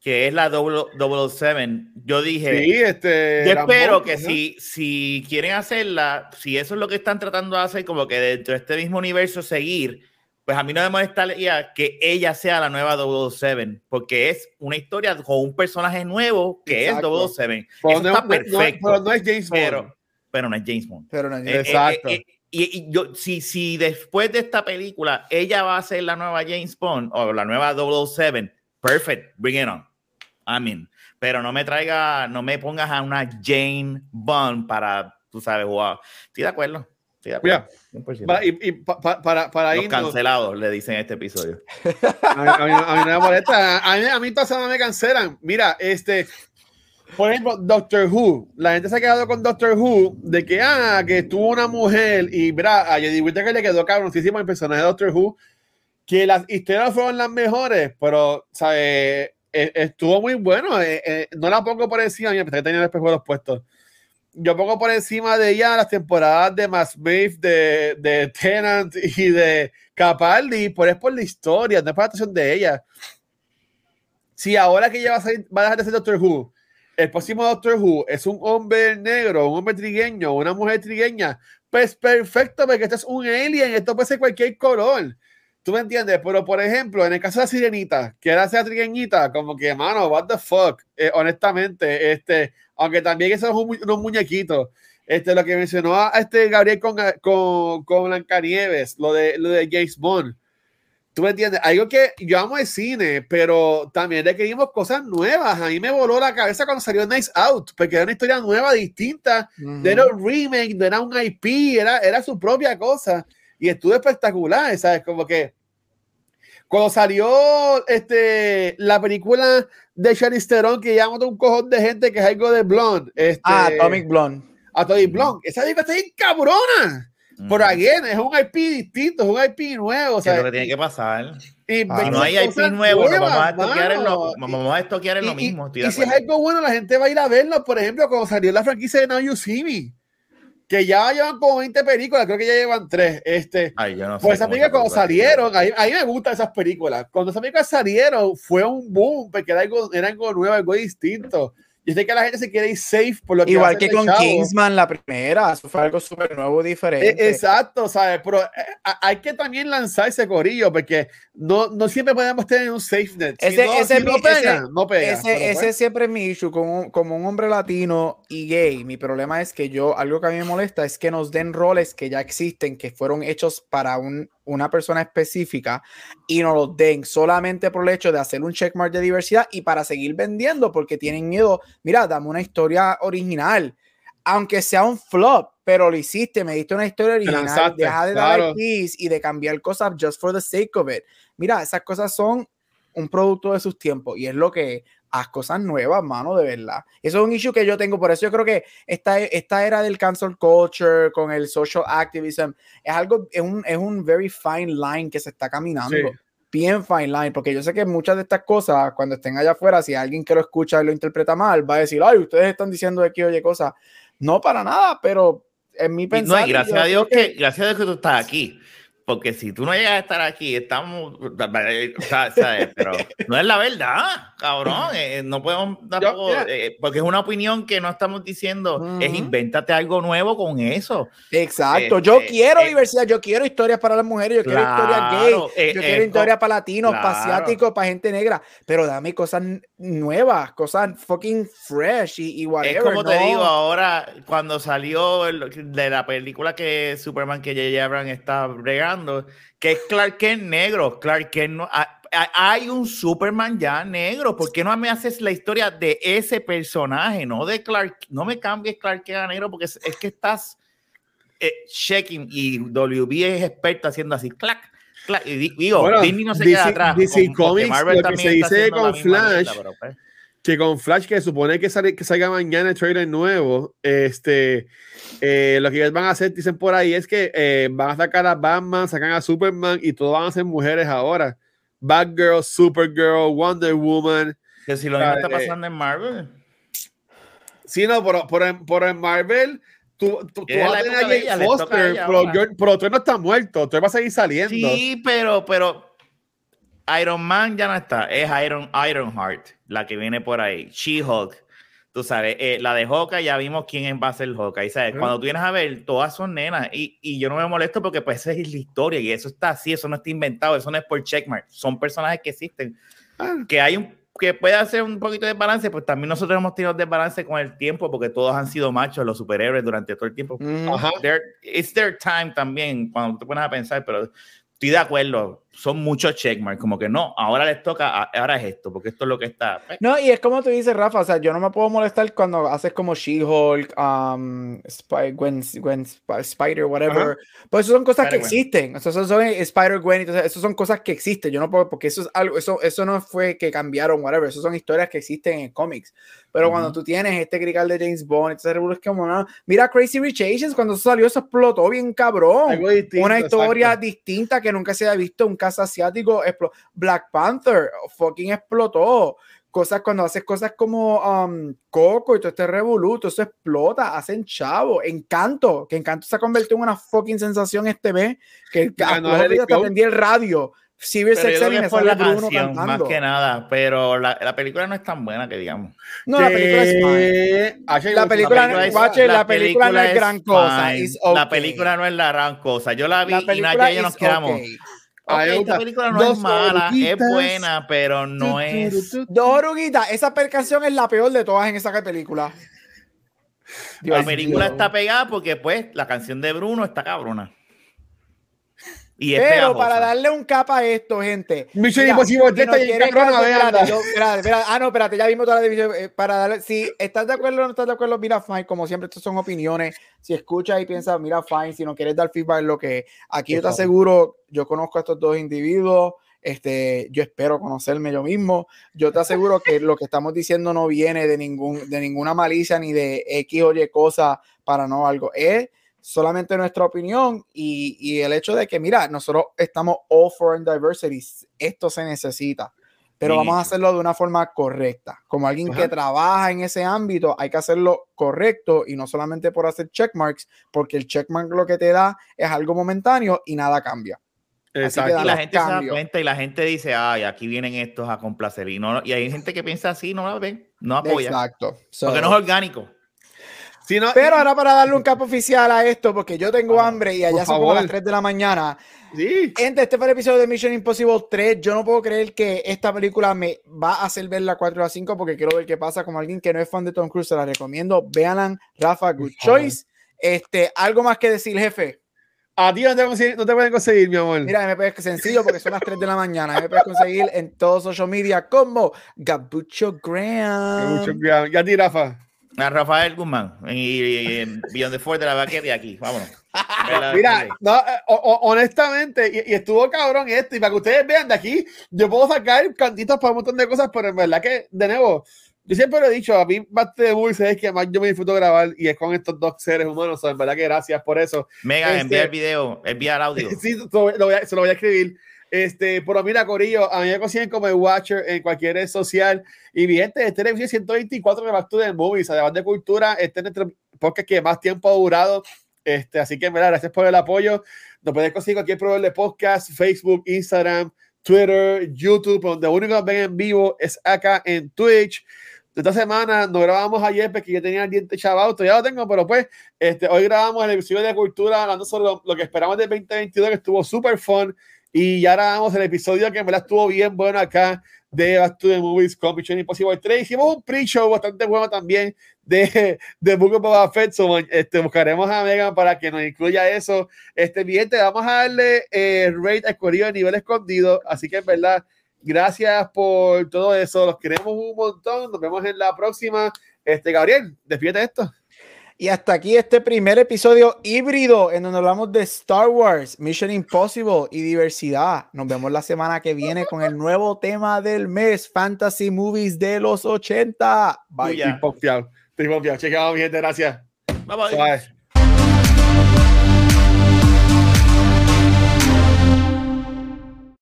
que es la 007, yo dije, sí, este, yo espero que si, si quieren hacerla, si eso es lo que están tratando de hacer, como que dentro de este mismo universo seguir, pues a mí no me molestaría que ella sea la nueva 007, porque es una historia con un personaje nuevo que es 007. Eso está perfecto. pero no es James Bond. Pero, pero, no es James Bond. Pero no es eh, eh, Exacto. Eh, y, y, yo, si, si después de esta película ella va a ser la nueva James Bond o la nueva 007, perfect, bring it on. I pero no me traiga, no me pongas a una Jane Bond para, tú sabes, wow. Estoy de acuerdo. Estoy de acuerdo. y, para, para Los cancelados le dicen este episodio. a, mí, no me molesta. A mí, a mí todas no me cancelan. Mira, este, por ejemplo, Doctor Who. La gente se ha quedado con Doctor Who de que, ah, que tuvo una mujer y, mira, a Jodie Whittaker le quedó cabroncísimo el personaje de Doctor Who, que las historias fueron las mejores, pero, ¿sabes? Eh, estuvo muy bueno. Eh, eh, no la pongo por encima, mira, que tenía el los puestos. Yo pongo por encima de ella las temporadas de Mass Beef, de, de Tenant y de Capaldi, por es por la historia, no es por la actuación de ella. Si ahora que ella va a, va a dejar de ser Doctor Who, el próximo Doctor Who es un hombre negro, un hombre trigueño, una mujer trigueña, pues perfecto, porque esto es un alien, esto puede ser cualquier color. ¿Tú me entiendes? Pero, por ejemplo, en el caso de la sirenita, que era esa trigueñita, como que, mano, what the fuck, eh, honestamente, este, aunque también esos son unos muñequitos, este, lo que mencionó a este Gabriel con, con, con Blancanieves, lo de, lo de James Bond. ¿Tú me entiendes? Algo que yo amo el cine, pero también requerimos cosas nuevas. A mí me voló la cabeza cuando salió Nice Out, porque era una historia nueva, distinta. Uh Era un remake, no era un IP, era, era su propia cosa y estuvo espectacular, ¿sabes? Como que cuando salió este, la película de Charlize Theron, que llama un cojón de gente que es algo de Blonde. Este, ah, Atomic Blonde. Atomic Blonde. Esa película está bien cabrona. Por again, es un IP distinto, es un IP nuevo. O sea, es lo que tiene que pasar. Y si no hay IP nuevo, vamos, a estoquear en lo, vamos a estoquear en lo mismo. Y, si es algo bueno, la gente va a ir a verlo. Por ejemplo, cuando salió la franquicia de Now You See Me que ya llevan como 20 películas, creo que ya llevan 3. Este, Ay, yo no pues esas películas cuando salieron, a mí, me gustan esas películas. Cuando esas películas salieron, fue un boom, porque era algo, era algo nuevo, algo distinto. Yo sé que la gente se quiere ir safe por lo que Igual que con Kingsman, la primera, eso fue algo súper nuevo, diferente. E, exacto, ¿sabes? Pero eh, hay que también lanzar ese corillo, porque no, no siempre podemos tener un safe net. Ese, ese, no, pega, no pega. Ese, ese siempre es mi issue como, como un hombre latino y gay. Mi problema es que yo, algo que a mí me molesta es que nos den roles que ya existen, que fueron hechos para un una persona específica y no los den solamente por el hecho de hacer un checkmark de diversidad y para seguir vendiendo porque tienen miedo. Mira, dame una historia original, aunque sea un flop, pero lo hiciste, me diste una historia original, deja de dar y de cambiar cosas just for the sake of it. Mira, esas cosas son un producto de sus tiempos y es lo que haz cosas nuevas, mano, de verdad. Eso es un issue que yo tengo, por eso yo creo que esta, esta era del cancel culture con el social activism es algo, es un, es un very fine line que se está caminando. Bien fine line, porque yo sé que muchas de estas cosas, cuando estén allá afuera, si alguien que lo escucha y lo interpreta mal, va a decir, ay, ustedes están diciendo aquí oye cosas. No para nada, pero en mi pensamiento. No, y gracias a Dios que, gracias a Dios que tú estás aquí. Porque si tú no llegas a estar aquí, estamos. Pero no es la verdad, cabrón. Eh, no podemos tampoco. Eh, porque es una opinión que no estamos diciendo. Es invéntate algo nuevo con eso. Exacto. yo este, quiero eh, diversidad. Yo quiero historias para las mujeres. Yo quiero historias gay. yo quiero historias para latinos, para asiáticos, para gente negra. Pero dame cosas nuevas, cosas fucking fresh y, y whatever. Es como te digo ahora, cuando salió de la película que Superman que J.J. Abrams está bregando que es Clark Kent negro. Clark Kent no, hay un Superman ya negro. ¿Por qué no me haces la historia de ese personaje, no de Clark? No me cambies Clark Kent a negro porque es, que estás eh, checking y WB es experta haciendo así, clac. Y digo, Disney no se queda atrás. DC Comics, lo que se dice con Flash, pues. Que con Flash, que supone que, sale, que salga mañana el trailer nuevo, este, eh, lo que ellos van a hacer, dicen por ahí, es que eh, van a sacar a Batman, sacan a Superman y todos van a ser mujeres ahora. Batgirl, Supergirl, Wonder Woman. Que si lo mismo está pasando en Marvel. Sí, no, por, por, por en Marvel, tú, tú, vas a tener a Foster, pero, tú no estás muerto, tú vas a seguir saliendo. Sí, pero, pero Iron Man ya no está, es Iron, Ironheart, la que viene por ahí. She-Hulk Tú sabes, eh, la de Hawkeye, ya vimos quién va a ser Hawkeye. ¿sabes? Cuando tú vienes a ver, todas son nenas. Y, y, yo no me molesto porque pues esa es la historia y eso está así, eso no está inventado, eso no es por checkmark. Son personajes que existen. Ah. Que hay un que puede hacer un poquito de balance, pues también nosotros hemos tenido desbalance con el tiempo porque todos han sido machos los superhéroes durante todo el tiempo. It's their time también, cuando te pones a pensar, pero estoy de acuerdo, son muchos checkmarks, como que no, ahora les toca, ahora es esto, porque esto es lo que está. Pues. No, y es como tú dices, Rafa, o sea, yo no me puedo molestar cuando haces como She-Hulk, um, Gwen, Gwen Spider, whatever. Pues eso son cosas que existen, o sea, eso son Spider-Gwen, entonces, eso son cosas que existen, yo no puedo, porque eso es algo, eso, eso no fue que cambiaron, whatever, eso son historias que existen en cómics. Pero cuando tú tienes este crical de James Bond, entonces es como, no, mira Crazy Rich Asians, cuando salió, eso explotó bien cabrón. Una historia distinta que nunca se había visto, un caso asiático. Black Panther, fucking explotó. Cosas cuando haces cosas como um, Coco y todo este revoluto, eso explota, hacen chavo. Encanto, que Encanto se ha convertido en una fucking sensación este mes, que no, hasta aprendí el radio Civil Sex fue la canción, más que nada, pero la, la, película no es tan buena que digamos. No, la película es fine. La película, la película, la película no es gran cosa. La película no es la gran cosa. Yo la vi la y Naya y yo nos quedamos. Okay. Esta película no es mala, es buena, pero no es. Dos oruguitas, esa canción es la peor de todas en esa película. la película está pegada porque, pues, la canción de Bruno está cabrona. Pero para darle un capa a esto, gente. Misión Imposible está Ah, no, espérate, ya vimos toda la división. Eh, para darle, si estás de acuerdo o no estás de acuerdo, mira, fine. Como siempre, estas son opiniones. Si escuchas y piensas, mira, fine. Si no quieres dar feedback, lo que aquí yo te aseguro, yo conozco a estos dos individuos. Este, yo espero conocerme yo mismo. Yo te aseguro que lo que estamos diciendo no viene de ningún, de ninguna malicia ni de X o Y cosa para no algo. Es solamente nuestra opinión y, y, el hecho de que, mira, nosotros estamos all for diversity, esto se necesita, pero vamos a hacerlo de una forma correcta. Como alguien que trabaja en ese ámbito, hay que hacerlo correcto y no solamente por hacer checkmarks, porque el checkmark lo que te da es algo momentáneo y nada cambia. Exacto. Y la gente se da cuenta y la gente dice, ay, aquí vienen estos a complacer. Y, no, y hay gente que piensa así, no la ven, no apoya. Exacto. porque no es orgánico. Pero ahora para darle un capo oficial a esto, porque yo tengo ah, hambre y allá son las 3 de la mañana. Sí. Gente, este fue el episodio de Mission Impossible 3. Yo no puedo creer que esta película me va a hacer ver la 4 a 5 porque quiero ver qué pasa. Como alguien que no es fan de Tom Cruise, se la recomiendo. Veanla, Rafa, good choice. Este, ¿Algo más que decir, jefe? A ti no te, no te pueden conseguir, mi amor. Mira, me puedes sencillo porque son las 3 de la mañana. Me puedes conseguir en todos social media como Gabucho Graham. Gabucho Graham. Y a ti, Rafa. A Rafael Guzmán y, Beyond the Ford de la vaquera de aquí, vámonos. Mira, no, eh, honestamente, y, estuvo cabrón esto, y para que ustedes vean de aquí, yo puedo sacar cantitos para un montón de cosas, pero en verdad que, de nuevo, yo siempre lo he dicho, a mí parte de Dulce es que más yo me disfruto grabar y es con estos dos seres humanos, en verdad que gracias por eso. Mega, este, envía el video, envía el audio. sí, lo voy a, se lo voy a escribir. Este, pero mira, Corillo, a mí me consiguen como el Watcher en cualquier red social. Y mi gente, este es 124 de Back Movies, además de cultura, este es nuestro podcast que más tiempo ha durado Este, así que, verdad, gracias por el apoyo. Nos puedes conseguir cualquier proveedor de podcast, Facebook, Instagram, Twitter, YouTube, donde lo único que ven en vivo es acá en Twitch. Esta semana nos grabamos ayer porque yo tenía el diente chavado, todavía lo tengo, pero pues este, hoy grabamos el episodio de cultura hablando sobre lo, que esperamos del 2022, que estuvo súper fun. Y ya grabamos el episodio que en verdad estuvo bien bueno acá de Back to the Movies con Mission Impossible 3. Hicimos un pre-show bastante bueno también de, de Book of Boba Fett. este, buscaremos a Megan para que nos incluya eso. Este, bien, vamos a darle eh, rate escogido de nivel escondido. Así que en verdad, gracias por todo eso. Los queremos un montón. Nos vemos en la próxima. Este, Gabriel, despídete esto. Y hasta aquí este primer episodio híbrido en donde hablamos de Star Wars, Mission Impossible y diversidad. Nos vemos la semana que viene con el nuevo tema del mes, Fantasy Movies de los 80. Bye. Estoy confiado. Estoy confiado. Chequeado, mi gente. Gracias. Bye bye. bye.